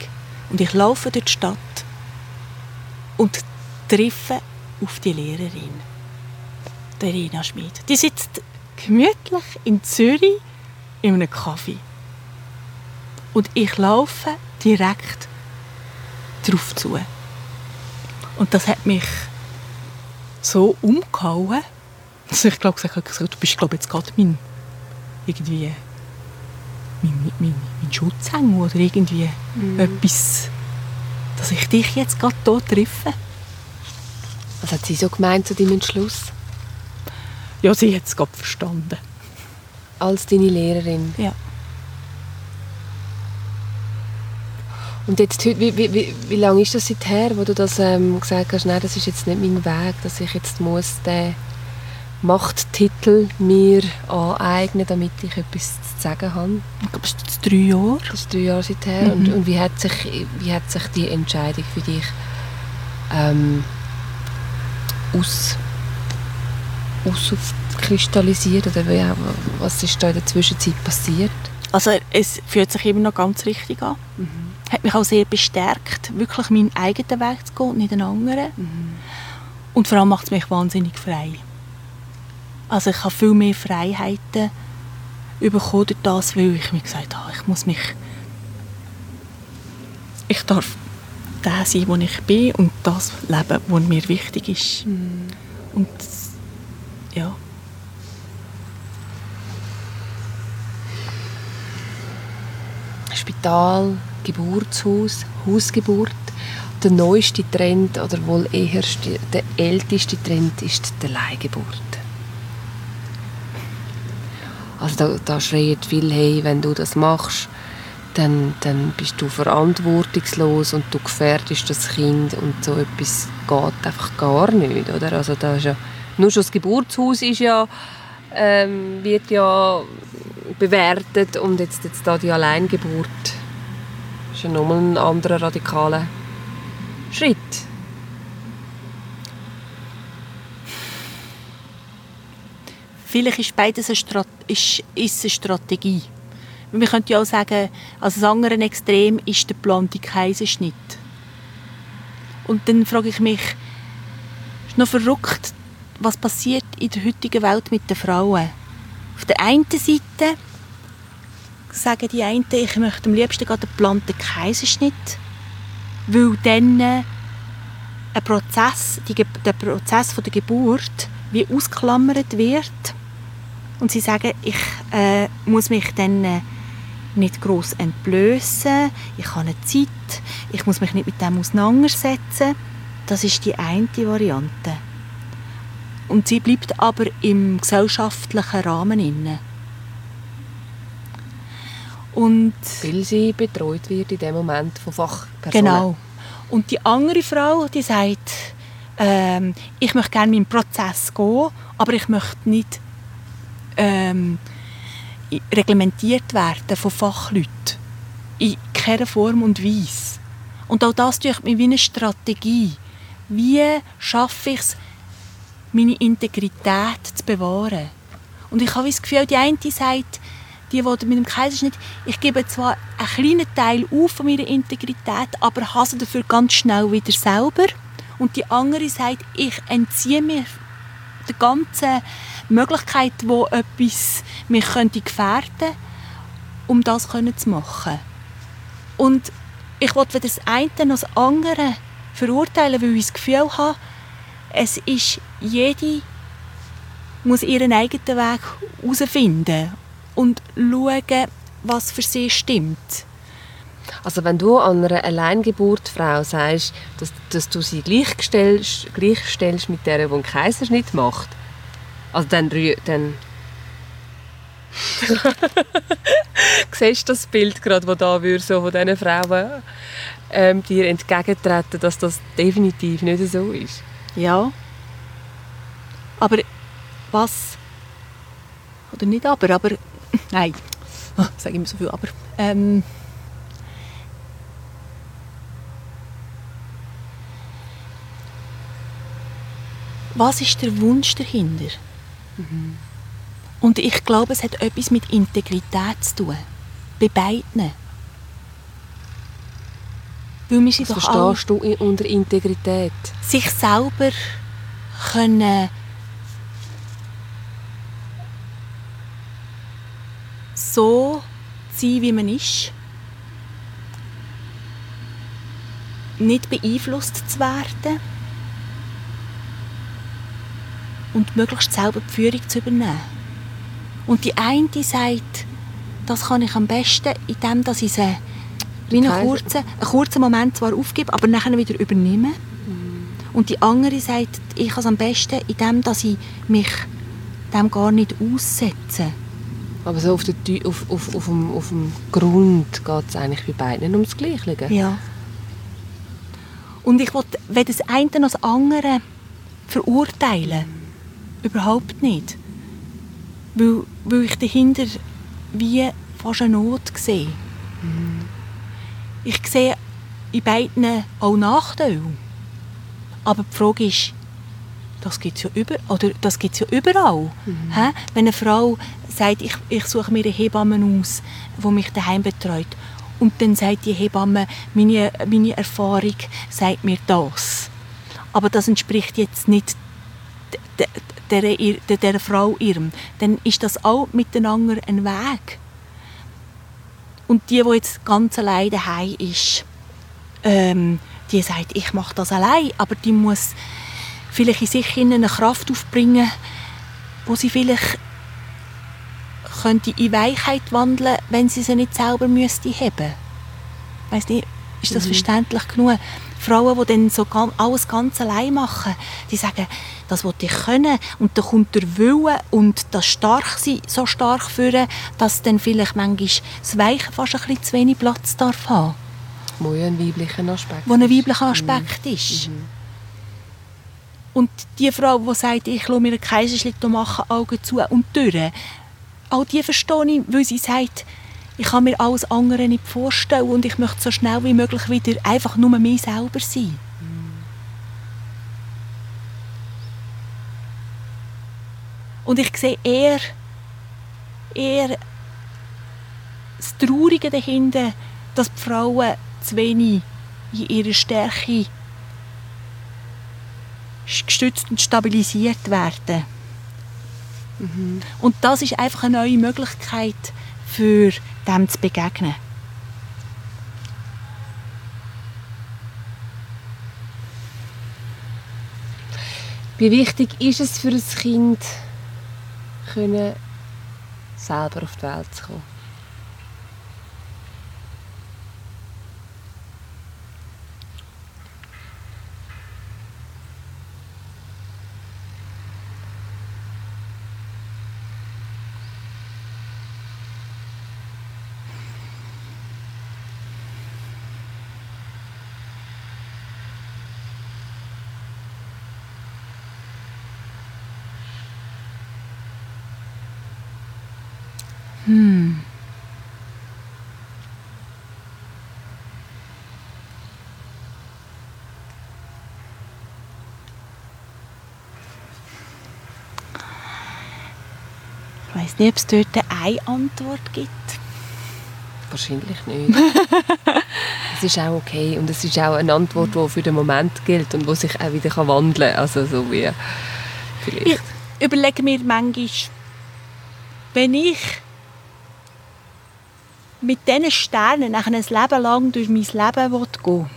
S2: Und ich laufe durch die Stadt und treffe auf die Lehrerin, der Rina Schmid. Die sitzt gemütlich in Zürich in einem Kaffee. Und ich laufe direkt drauf zu. Und das hat mich so umgehauen, dass ich glaube, gesagt habe, du bist glaube jetzt gerade mein, irgendwie mein, mein, mein Schutzengel oder irgendwie mm. etwas, dass ich dich jetzt gerade hier treffe.
S1: Was hat sie so gemeint zu deinem Entschluss?
S2: Ja, sie hat es gerade verstanden.
S1: Als deine Lehrerin?
S2: Ja.
S1: Und jetzt heute, wie, wie, wie, wie lange ist das seither, wo du das ähm, gesagt hast, nein, das ist jetzt nicht mein Weg, dass ich jetzt muss den Machttitel mir aneignen, damit ich etwas zu sagen habe?
S2: Ich glaube, das ist drei Jahre.
S1: Das ist drei Jahre seither. Mhm. Und, und wie, hat sich, wie hat sich die Entscheidung für dich ähm, aus, auskristallisiert? Oder wie, was ist da in der Zwischenzeit passiert?
S2: Also es fühlt sich immer noch ganz richtig an. Mhm. Hat mich auch sehr bestärkt, wirklich meinen eigenen Weg zu gehen, nicht einen anderen. Mhm. Und vor allem macht es mich wahnsinnig frei. Also ich habe viel mehr Freiheiten bekommen durch das, weil ich mir gesagt habe, ich muss mich... Ich darf der sein, wo ich bin und das leben, was mir wichtig ist. Mhm. Und ja...
S1: Spital, Geburtshaus, Hausgeburt. Der neueste Trend oder wohl eher der älteste Trend ist die Leihgeburt. Also da, da schreien viele, hey, wenn du das machst, dann, dann bist du verantwortungslos und du gefährdest das Kind und so etwas geht einfach gar nicht, oder? Also da ist ja Nur schon das Geburtshaus ist ja, ähm, wird ja bewertet und jetzt, jetzt da die Alleingeburt ist ja nochmal ein anderer radikaler Schritt.
S2: Vielleicht ist beides eine, Strat ist, ist eine Strategie. Wir könnten ja auch sagen, als das andere Extrem ist der geplante Kaiserschnitt. Und dann frage ich mich, ist noch verrückt, was passiert in der heutigen Welt mit den Frauen? Auf der einen Seite sagen die einen, ich möchte am liebsten gerade einen geplanten Kaiserschnitt, weil dann ein Prozess, die, der Prozess der Geburt wie ausklammert wird und sie sagen, ich äh, muss mich dann äh, nicht groß entblößen, ich habe eine Zeit, ich muss mich nicht mit dem auseinandersetzen. Das ist die eine Variante. Und sie bleibt aber im gesellschaftlichen Rahmen inne. Und
S1: Weil sie betreut wird in dem Moment von Fachpersonen.
S2: Genau. Und die andere Frau, die sagt, ähm, ich möchte gerne meinen Prozess gehen, aber ich möchte nicht ähm, reglementiert werden von Fachleuten. In keiner Form und Weise. Und auch das tue ich mir wie eine Strategie. Wie schaffe ich es, meine Integrität zu bewahren? Und ich habe das Gefühl, die eine sagt, die, die mit dem Kaiserschnitt, ich gebe zwar einen kleinen Teil auf von meiner Integrität, aber hasse dafür ganz schnell wieder selber. Und die andere sagt, ich entziehe mir der ganzen Möglichkeit, wo etwas mich könnte gefährden um das zu machen. Und ich wollte weder das eine noch das andere verurteilen, weil ich das Gefühl habe, es ist jede muss ihren eigenen Weg herausfinden und schauen, was für sie stimmt.
S1: Also wenn du an einer Alleingeburtfrau sagst, dass, dass du sie gleichstellst, gleichstellst mit der, die einen Kaiserschnitt macht, also dann, dann siehst du das Bild gerade, das da würde, so von diesen Frauen ähm, dir entgegentreten, dass das definitiv nicht so ist.
S2: Ja. Aber was... Oder nicht aber, aber... Nein, oh, sage immer so viel aber. Ähm, was ist der Wunsch dahinter? Mhm. Und ich glaube, es hat etwas mit Integrität zu tun. Bei beiden.
S1: Weil wir Was verstehst du unter Integrität?
S2: Sich selber können so sein, wie man ist. Nicht beeinflusst zu werden und möglichst selber die Führung zu übernehmen. Und die eine sagt, das kann ich am besten, indem dass ich sie wie einen kurzen, einen kurzen Moment zwar aufgebe, aber nachher wieder übernehme. Mhm. Und die andere sagt, ich kann es am besten, indem dass ich mich dem gar nicht aussetze.
S1: Aber so auf, der, auf, auf, auf, dem, auf dem Grund geht es eigentlich bei beiden ums Gleiche.
S2: Ja. Und ich will weder das eine noch das andere verurteilen. Überhaupt nicht. Weil, weil ich dahinter wie fast eine Not sehe. Mhm. Ich sehe in beiden auch Nachteile. Aber die Frage ist, das gibt es ja, über, oder das gibt's ja überall. Mhm. Wenn eine Frau sagt, ich, ich suche mir eine Hebamme aus, die mich daheim betreut, und dann sagt die Hebamme, meine, meine Erfahrung sagt mir das. Aber das entspricht jetzt nicht der, der, der Frau ihrem, dann ist das auch miteinander ein Weg. Und die, die jetzt ganz allein daheim ist, ähm, die sagt, ich mache das allein, aber die muss vielleicht in sich eine Kraft aufbringen, wo sie vielleicht könnte in Weichheit wandeln, wenn sie sie nicht selber müsste haben. Weiss nicht, ist das mhm. verständlich genug? Frauen, die dann so alles ganz allein machen, die sagen, das will ich können und dann kommt der Wille und das Starksein so stark führen, dass dann vielleicht manchmal das Weiche fast ein bisschen zu wenig Platz darf haben.
S1: Wo ja ein weiblicher Aspekt
S2: Wo ein weiblicher Aspekt mhm. ist. Mhm. Und die Frau, die sagt, ich lasse mir einen Kaiserschnitt machen, Augen zu und durch, auch die verstehe ich, weil sie sagt, ich kann mir alles andere nicht vorstellen und ich möchte so schnell wie möglich wieder einfach nur mir selber sein. Und ich sehe eher, eher das Traurige dahinter, dass die Frauen zu wenig in ihrer Stärke gestützt und stabilisiert werden. Mhm. Und das ist einfach eine neue Möglichkeit, für dem zu begegnen.
S1: Wie wichtig ist es für ein Kind, können, selber auf die Welt zu kommen?
S2: Nicht, ob es dort eine Antwort gibt.
S1: Wahrscheinlich nicht. es ist auch okay und es ist auch eine Antwort, die für den Moment gilt und die sich auch wieder wandeln kann. Also so wie vielleicht.
S2: Ich überlege mir manchmal, wenn ich mit diesen Sternen nach ein Leben lang durch mein Leben gehen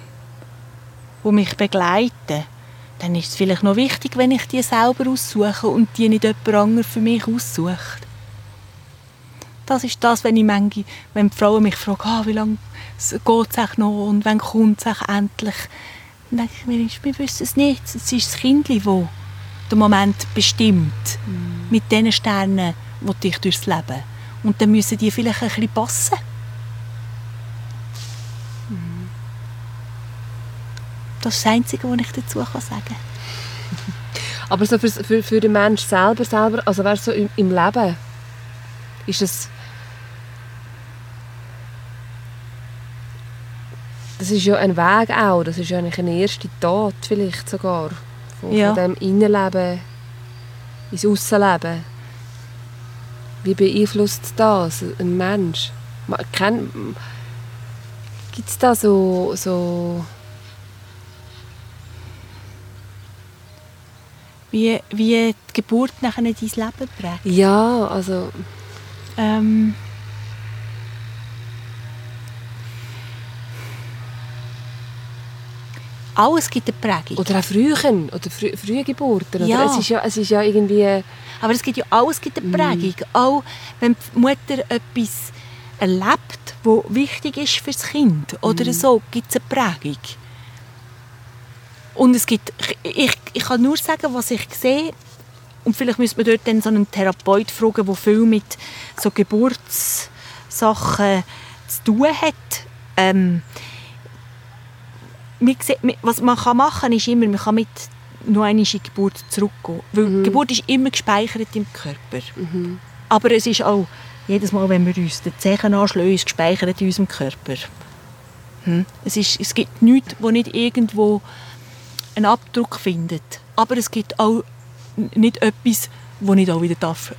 S2: die mich begleiten, dann ist es vielleicht noch wichtig, wenn ich die selber aussuche und die nicht jemand anderes für mich aussucht. Das ist das, wenn, ich manchmal, wenn die Frauen mich fragen, ah, wie lange geht es noch und wann kommt es endlich, dann denke ich mir, wir wissen es nicht. Es ist das Kind, das den Moment bestimmt. Mm. Mit diesen Sternen will ich durchs Leben. Und dann müssen die vielleicht ein bisschen passen. Das ist das Einzige, was ich dazu sagen kann.
S1: Aber so für, für, für den Menschen selber, selber also wäre so im, im Leben, ist es das ist ja ein Weg auch, das ist ja eigentlich eine erste Tat vielleicht sogar, von, ja. von dem Innenleben ins Aussenleben. Wie beeinflusst das ein Mensch? Gibt es da so, so
S2: wie, wie die Geburt nachher dein Leben prägt?
S1: Ja, also... Ähm,
S2: alles gibt eine Prägung.
S1: Oder auch Frühen oder frü frühe Geburten. Ja. Es, ist ja, es ist ja irgendwie...
S2: Aber es gibt ja alles gibt eine mm. Prägung. Mm. Auch wenn die Mutter etwas erlebt, was wichtig ist für das Kind oder mm. so, gibt es eine Prägung. Und es gibt, ich, ich kann nur sagen, was ich sehe. Und vielleicht müsste man dort dann so einen Therapeut fragen, der viel mit so Geburtssachen zu tun hat. Ähm, was man kann machen kann, ist immer, man kann mit noch einmal in die Geburt zurückgehen. Weil mhm. die Geburt ist immer gespeichert im Körper. Mhm. Aber es ist auch, jedes Mal, wenn wir uns den Zehen anschlagen, ist gespeichert in unserem Körper. Hm? Es, ist, es gibt nichts, das nicht irgendwo einen Abdruck findet. Aber es gibt auch nicht etwas, das nicht auch wieder darf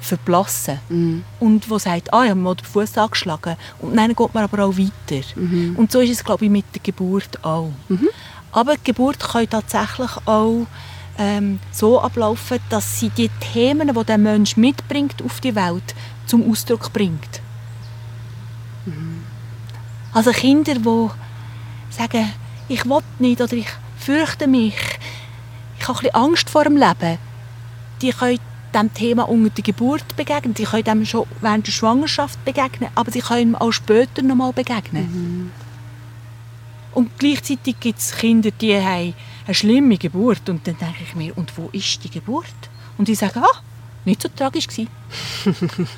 S2: verblassen mhm. und wo sagt, ah, ich habe mal den Fuß angeschlagen und dann geht man aber auch weiter. Mhm. Und so ist es, glaube ich, mit der Geburt auch. Mhm. Aber die Geburt kann tatsächlich auch ähm, so ablaufen, dass sie die Themen, die der Mensch mitbringt auf die Welt, zum Ausdruck bringt. Mhm. Also Kinder, die sagen, ich will nicht oder ich fürchte mich, ich habe ein bisschen Angst vor dem Leben, die können diesem Thema unter der Geburt begegnen, die können dem schon während der Schwangerschaft begegnen, aber sie können ihm auch später noch mal begegnen. Mhm. Und gleichzeitig gibt es Kinder, die haben eine schlimme Geburt und dann denke ich mir, und wo ist die Geburt? Und die sagen, ah, nicht so tragisch gewesen.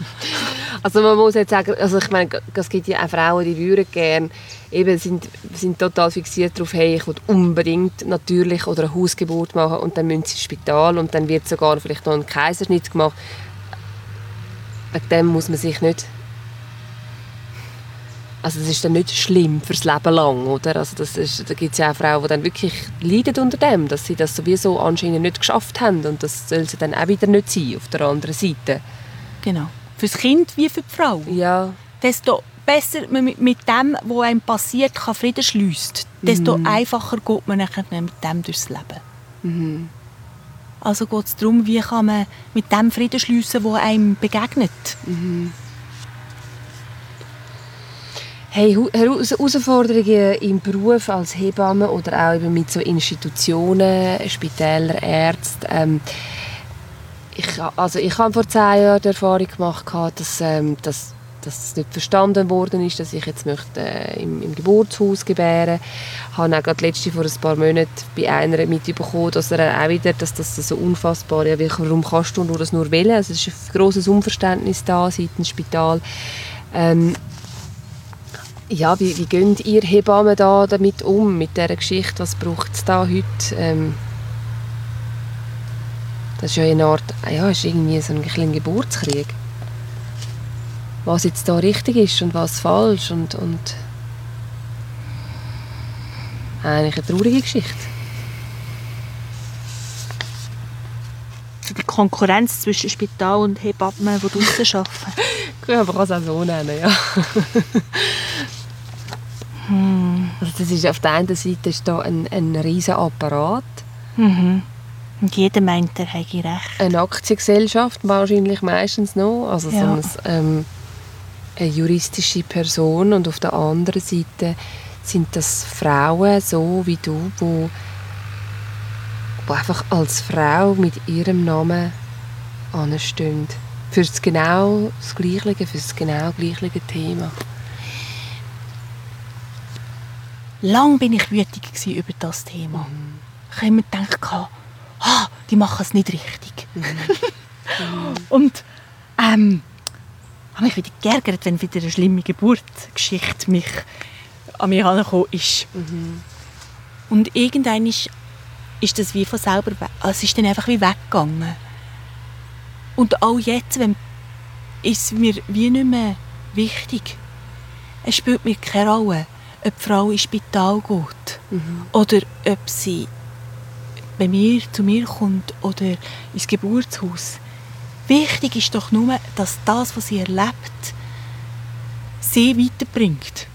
S1: Also man muss jetzt sagen, also ich meine, es gibt ja auch Frauen, die würden gerne, eben sind, sind total fixiert darauf, hey, ich will unbedingt natürlich oder eine Hausgeburt machen und dann müssen sie ins Spital und dann wird sogar vielleicht noch ein Kaiserschnitt gemacht. Wegen dem muss man sich nicht also das ist dann nicht schlimm fürs Leben lang, oder? Also das ist, da gibt es ja auch Frauen, die dann wirklich leiden unter dem, dass sie das sowieso anscheinend nicht geschafft haben und das soll sie dann auch wieder nicht sein, auf der anderen Seite.
S2: Genau. Fürs Kind wie für die Frau.
S1: Ja.
S2: Desto besser man mit, dem, was einem passiert, kann Frieden schließt, desto mhm. einfacher geht man mit dem durchs Leben. Mhm. Also geht es darum, wie kann man mit dem Frieden schliessen, der einem begegnet. Mhm.
S1: Hey, Herausforderungen im Beruf als Hebamme oder auch eben mit so Institutionen, Spitäler, Ärzte. Ähm, ich, also ich habe vor zehn Jahren die Erfahrung gemacht, dass, ähm, dass, es nicht verstanden worden ist, dass ich jetzt möchte, äh, im, im Geburtshaus gebären Ich habe auch letzte vor ein paar Monaten bei einer mitbekommen, dass er auch wieder, dass das so unfassbar ist. Ja, warum kannst du das nur wählen? Also es ist ein grosses Unverständnis da seitens Spital. Ähm, ja, wie, wie gehen ihr Hebammen da damit um, mit dieser Geschichte? Was braucht es da heute? Ähm, das ist ja eine Art, ja, ist irgendwie so ein, ein Geburtskrieg. Was jetzt da richtig ist und was falsch und, und eigentlich eine traurige Geschichte.
S2: Die Konkurrenz zwischen Spital und Hebammen, die draußen arbeiten.
S1: ja, man kann es auch so nennen, ja. Hm. Also das ist auf der einen Seite ist da ein, ein riesiger Apparat.
S2: Mhm. Und jeder meint, er hätte recht.
S1: Eine Aktiengesellschaft wahrscheinlich meistens noch. Also ja. so ein, ähm, eine juristische Person. Und auf der anderen Seite sind das Frauen, so wie du, wo, wo einfach als Frau mit ihrem Namen anstehen. Für das genau das Gleiche, für das genau gleiche Thema.
S2: Lang bin ich wütig über das Thema. Mhm. Ich habe immer gedacht, ah, die machen es nicht richtig. Mhm. Und ähm, habe mich wieder geärgert, wenn wieder eine schlimme Geburtsgeschichte mich an mich herangekommen ist. Mhm. Und irgendwann ist, ist das wie von selber also es ist dann einfach wie weggegangen. Und auch jetzt wenn, ist es mir wie nicht mehr wichtig. Es spielt mir keine Rolle ob die Frau ins Spital geht mhm. oder ob sie bei mir zu mir kommt oder ins Geburtshaus. Wichtig ist doch nur, dass das, was sie erlebt, sie weiterbringt.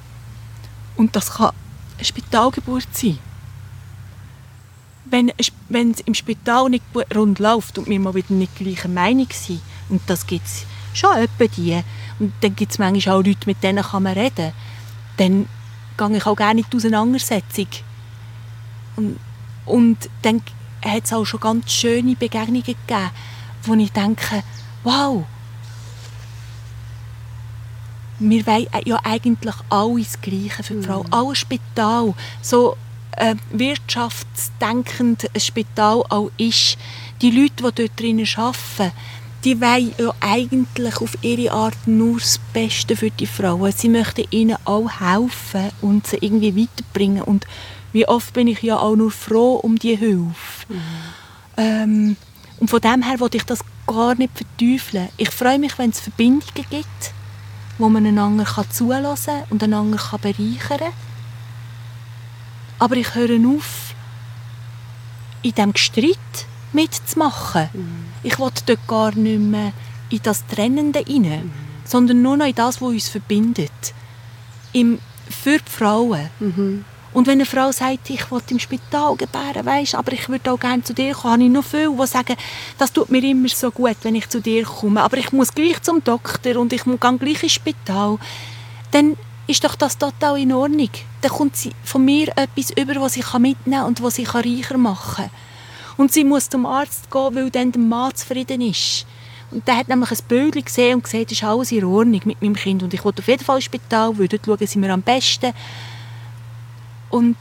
S2: Und das kann eine Spitalgeburt sein. Wenn, wenn es im Spital nicht rund läuft und wir mal wieder nicht gleicher Meinung sind, und das gibt es schon etwa die, und dann gibt es manchmal auch Leute, mit denen kann man reden, dann gehe ich auch gerne in die Auseinandersetzung. Und, und dann hat es auch schon ganz schöne Begegnungen gegeben, wo ich denke, wow, wir wollen ja eigentlich alles Gleiche für die Frau. Mhm. Auch ein Spital, so äh, wirtschaftsdenkend ein Spital auch ist, die Leute, die dort drinnen arbeiten, die wollen ja eigentlich auf ihre Art nur das Beste für die Frauen. Sie möchten ihnen auch helfen und sie irgendwie weiterbringen. Und wie oft bin ich ja auch nur froh um die Hilfe. Mhm. Ähm, und von dem her wollte ich das gar nicht verteufeln. Ich freue mich, wenn es Verbindungen gibt, wo man einander zulassen kann und einander bereichern kann. Aber ich höre auf, in diesem Streit mitzumachen. Mhm. Ich will dort gar nicht mehr in das Trennende hinein, mhm. sondern nur noch in das, was uns verbindet. Im, für die Frauen. Mhm. Und wenn eine Frau sagt, ich will im Spital gebären, weißt, aber ich würde auch gerne zu dir kommen, habe ich noch viele, die sagen, das tut mir immer so gut, wenn ich zu dir komme, aber ich muss gleich zum Doktor und ich muss gleich ins Spital. Dann ist doch das total in Ordnung. Dann kommt sie von mir etwas über, was ich mitnehmen kann und was ich reicher machen kann. Und sie muss zum Arzt gehen, weil dann der Mann zufrieden ist. Und der hat nämlich ein Bild gesehen und gesagt, es ist alles in Ordnung mit meinem Kind. Und ich wollte auf jeden Fall ins Spital, weil dort schauen sie mir am besten. Und,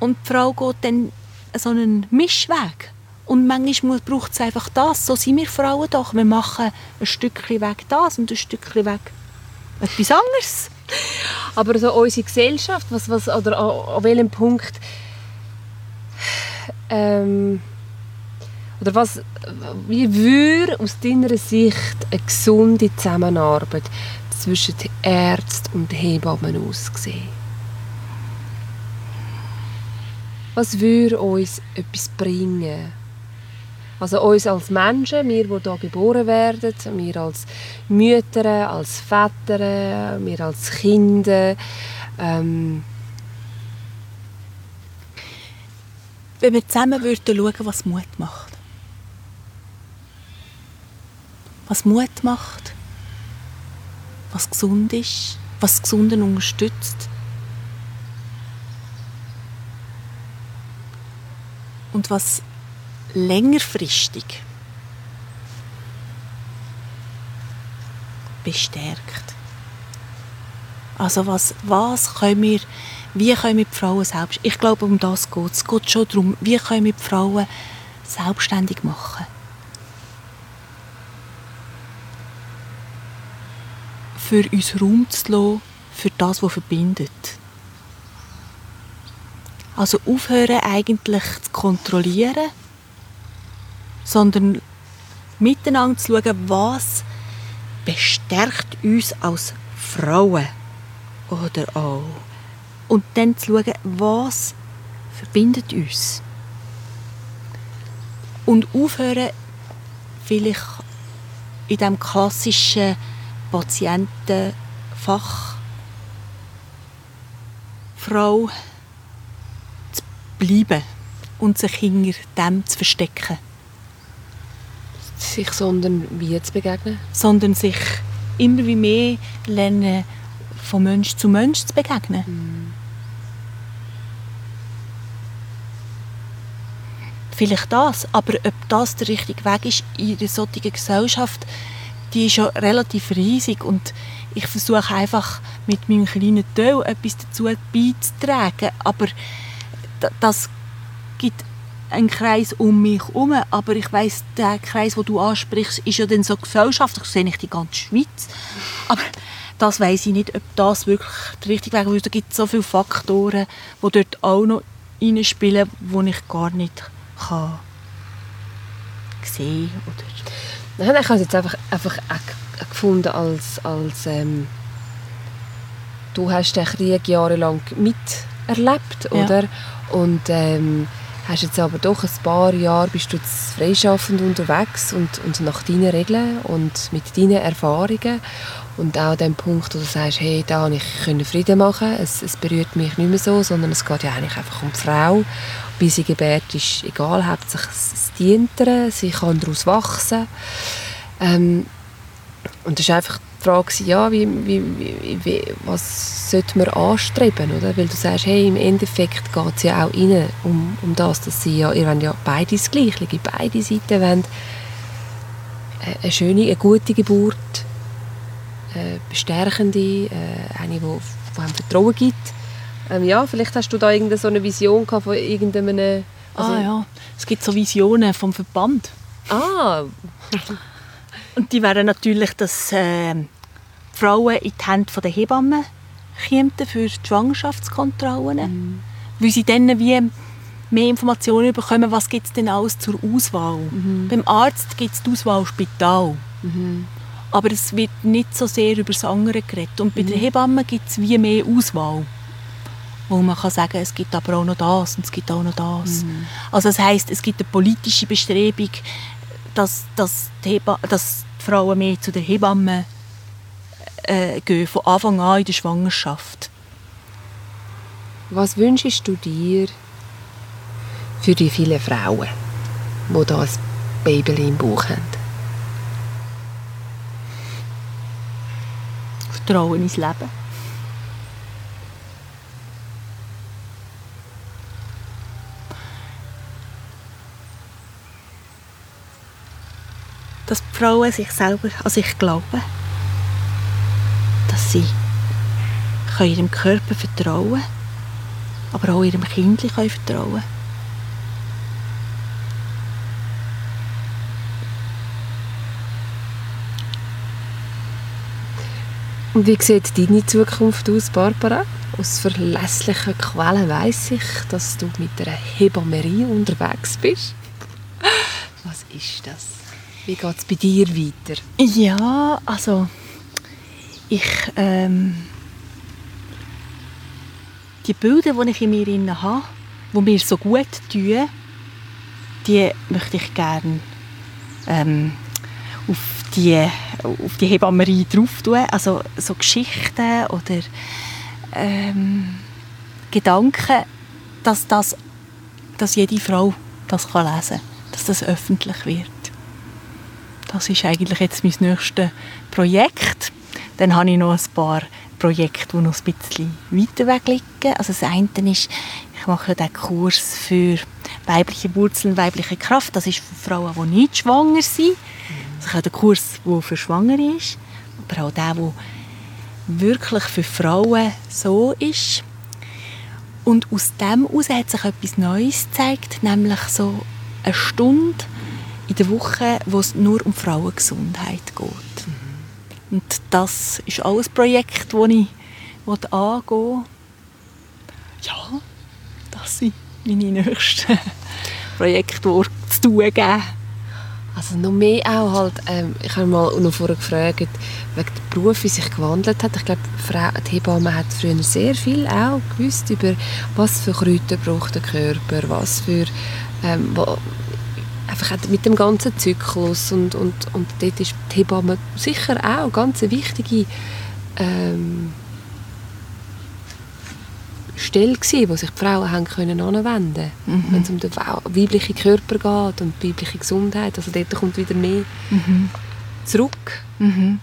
S2: und die Frau geht dann so einen Mischweg Und manchmal braucht es einfach das. So sind wir Frauen doch. Wir machen ein Stückchen weg das und ein Stückchen weg etwas anderes.
S1: Aber so unsere Gesellschaft, was, was, oder an, an welchem Punkt ähm, oder was, wie würde aus deiner Sicht eine gesunde Zusammenarbeit zwischen Ärzten und Hebammen aussehen? Was würde uns etwas bringen? Also uns als Menschen, wir, die hier geboren werden, wir als Mütter, als Väter, wir als Kinder, ähm,
S2: wenn wir zusammen würden schauen, was Mut macht. Was Mut macht, was gesund ist, was Gesunden unterstützt. Und was längerfristig bestärkt. Also was, was können wir, wie können wir die Frauen selbst, ich glaube um das geht es, es geht schon darum, wie können wir die Frauen selbstständig machen. Für uns Raum zu lassen, für das, was verbindet. Also aufhören eigentlich zu kontrollieren, sondern miteinander zu schauen, was bestärkt uns als Frauen oder auch. Und dann zu schauen, was verbindet uns. Und aufhören, vielleicht in dem klassischen Patientenfach Frau zu bleiben und sich hinter dem zu verstecken
S1: sich sondern wie zu begegnen?
S2: Sondern sich immer wie mehr lernen, von Mensch zu Mensch zu begegnen. Mhm. Vielleicht das, aber ob das der richtige Weg ist in einer solchen Gesellschaft, die ist ja relativ riesig und ich versuche einfach mit meinem kleinen Teil etwas dazu beizutragen, aber das gibt ein Kreis um mich herum, aber ich weiß, der Kreis, den du ansprichst, ist ja dann so gesellschaftlich, sehe ich die ganze Schweiz. Aber das weiß ich nicht, ob das wirklich der richtige Weg ist, es gibt so viele Faktoren, die dort auch noch reinspielen, die ich gar nicht kann sehen oder...
S1: Nein, ich habe es jetzt einfach, einfach gefunden als, als ähm, du hast den Krieg jahrelang miterlebt, oder? Ja. Und ähm, hast jetzt aber doch ein paar Jahre bist du jetzt freischaffend unterwegs und, und nach deinen Regeln und mit deinen Erfahrungen und auch dem Punkt, wo du sagst, hey, da kann ich Frieden machen, es, es berührt mich nicht mehr so, sondern es geht ja eigentlich einfach um die Frau. Wie sie gebärt, ist egal, hauptsächlich es dient ihr, sie kann daraus wachsen. Ähm, und das ist einfach die Frage, ja, wie, wie, wie, was sollte man anstreben, oder? Weil du sagst, hey, im Endeffekt geht es ja auch ihnen um, um das, dass sie ja, ihr wollt ja beide das Gleiche, beide Seiten wollen eine schöne, eine gute Geburt, eine bestärkende, äh, eine, die, die einem Vertrauen gibt. Ähm, ja, vielleicht hast du da irgendeine so eine Vision gehabt von irgendeinem...
S2: Also ah ja, es gibt so Visionen vom Verband.
S1: Ah,
S2: und die wären natürlich, dass äh, Frauen in die Hände der Hebammen kämen für die Schwangerschaftskontrollen. Mhm. Weil sie dann wie mehr Informationen bekommen, was gibt es denn alles zur Auswahl. Mhm. Beim Arzt gibt es die Auswahl Spital. Mhm. Aber es wird nicht so sehr über das andere geredet. Und bei mhm. den Hebammen gibt es wie mehr Auswahl. Wo man kann sagen, es gibt aber auch noch das und es gibt auch noch das. Mhm. Also das heißt, es gibt eine politische Bestrebung, dass, dass, die, dass die Frauen mehr zu den Hebammen äh, gehen, von Anfang an in der Schwangerschaft.
S1: Was wünschst du dir für die vielen Frauen, die da ein Baby im Bauch haben?
S2: Vertrauen ins Leben. dass die Frauen sich selber an sich glauben, dass sie können ihrem Körper vertrauen aber auch ihrem Kind können
S1: Und wie sieht deine Zukunft aus, Barbara? Aus verlässlichen Quellen weiß ich, dass du mit einer Hebammerie unterwegs bist. Was ist das? Wie geht es bei dir weiter?
S2: Ja, also ich ähm, die Bilder, die ich in mir inne habe, die mir so gut tun, die möchte ich gerne ähm, auf die auf die Hebammerie drauf tun. Also so Geschichten oder ähm, Gedanken, dass, das, dass jede Frau das kann lesen kann, dass das öffentlich wird. Das ist eigentlich jetzt mein nächstes Projekt. Dann habe ich noch ein paar Projekte, die noch ein bisschen weiter weg liegen. Also das eine ist, ich mache den Kurs für weibliche Wurzeln, weibliche Kraft. Das ist für Frauen, die nicht schwanger sind. Also der Kurs, der für Schwangere ist, aber auch der, der wirklich für Frauen so ist. Und aus dem heraus hat sich etwas Neues gezeigt, nämlich so eine Stunde in der Woche, wo es nur um Frauengesundheit geht. Mhm. Und das ist auch ein Projekt, das ich angehen will. Ja, das sind meine nächsten Projekte, die zu tun geben.
S1: Also noch mehr auch halt, ähm, ich habe mal noch vorher gefragt, wegen der Beruf, wie sich gewandelt hat. Ich glaube, die Hebamme hat früher sehr viel auch gewusst über, was für Kräuter braucht der Körper, was für, ähm, wo, einfach mit dem ganzen Zyklus und, und, und dort ist die Hebamme sicher auch ganz wichtige ähm, Stelle gewesen, wo sich die Frauen haben können anwenden mhm. wenn es um den weiblichen Körper geht und die weibliche Gesundheit. Also dort kommt wieder mehr mhm. zurück.
S2: Mhm.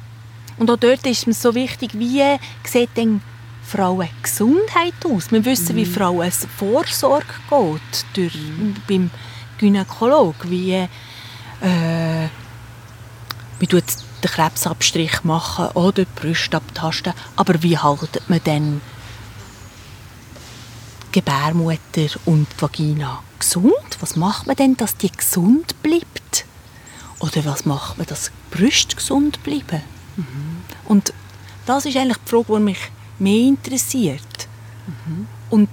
S2: Und auch dort ist es so wichtig, wie sieht denn Frauen Gesundheit aus? Wir wissen, wie mhm. Frauen Vorsorge geht durch, mhm. beim Gynäkolog, wie äh, wie tut den Krebsabstrich machen oder die Brüste abtasten, aber wie haltet man dann Gebärmutter und Vagina gesund? Was macht man denn, dass die gesund bleibt? Oder was macht man, dass die Brüste gesund bleiben? Mhm. Und das ist eigentlich die Frage, die mich mehr interessiert. Mhm. Und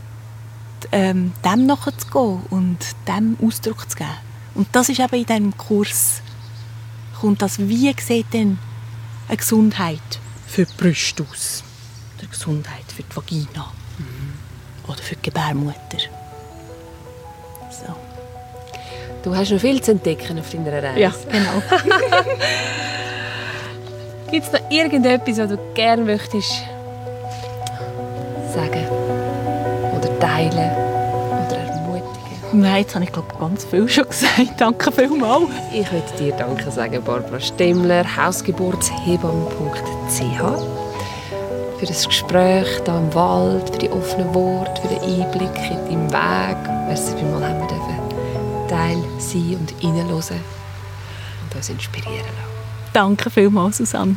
S2: ähm, dem nachzugehen und dem Ausdruck zu geben. Und das ist eben in diesem Kurs, kommt das, wie sieht denn eine Gesundheit für die Brüste aus? Eine Gesundheit für die Vagina? Oder für die Gebärmutter. So.
S1: Du hast noch viel zu entdecken auf deiner Reise.
S2: Ja, genau.
S1: Gibt es noch irgendetwas, was du gerne möchtest sagen oder teilen oder ermutigen?
S2: Nein, jetzt habe ich glaube ganz viel schon gesagt. Danke vielmals.
S1: Ich möchte dir danke sagen, Barbara Stemmler, hausgeburtshebam.ch für das Gespräch hier im Wald, für die offenen Worte, für den Einblick in deinen Weg. Merci vielmals, haben wir dürfen Teil sein und reinhören und uns inspirieren lassen.
S2: Danke vielmals, Susanne.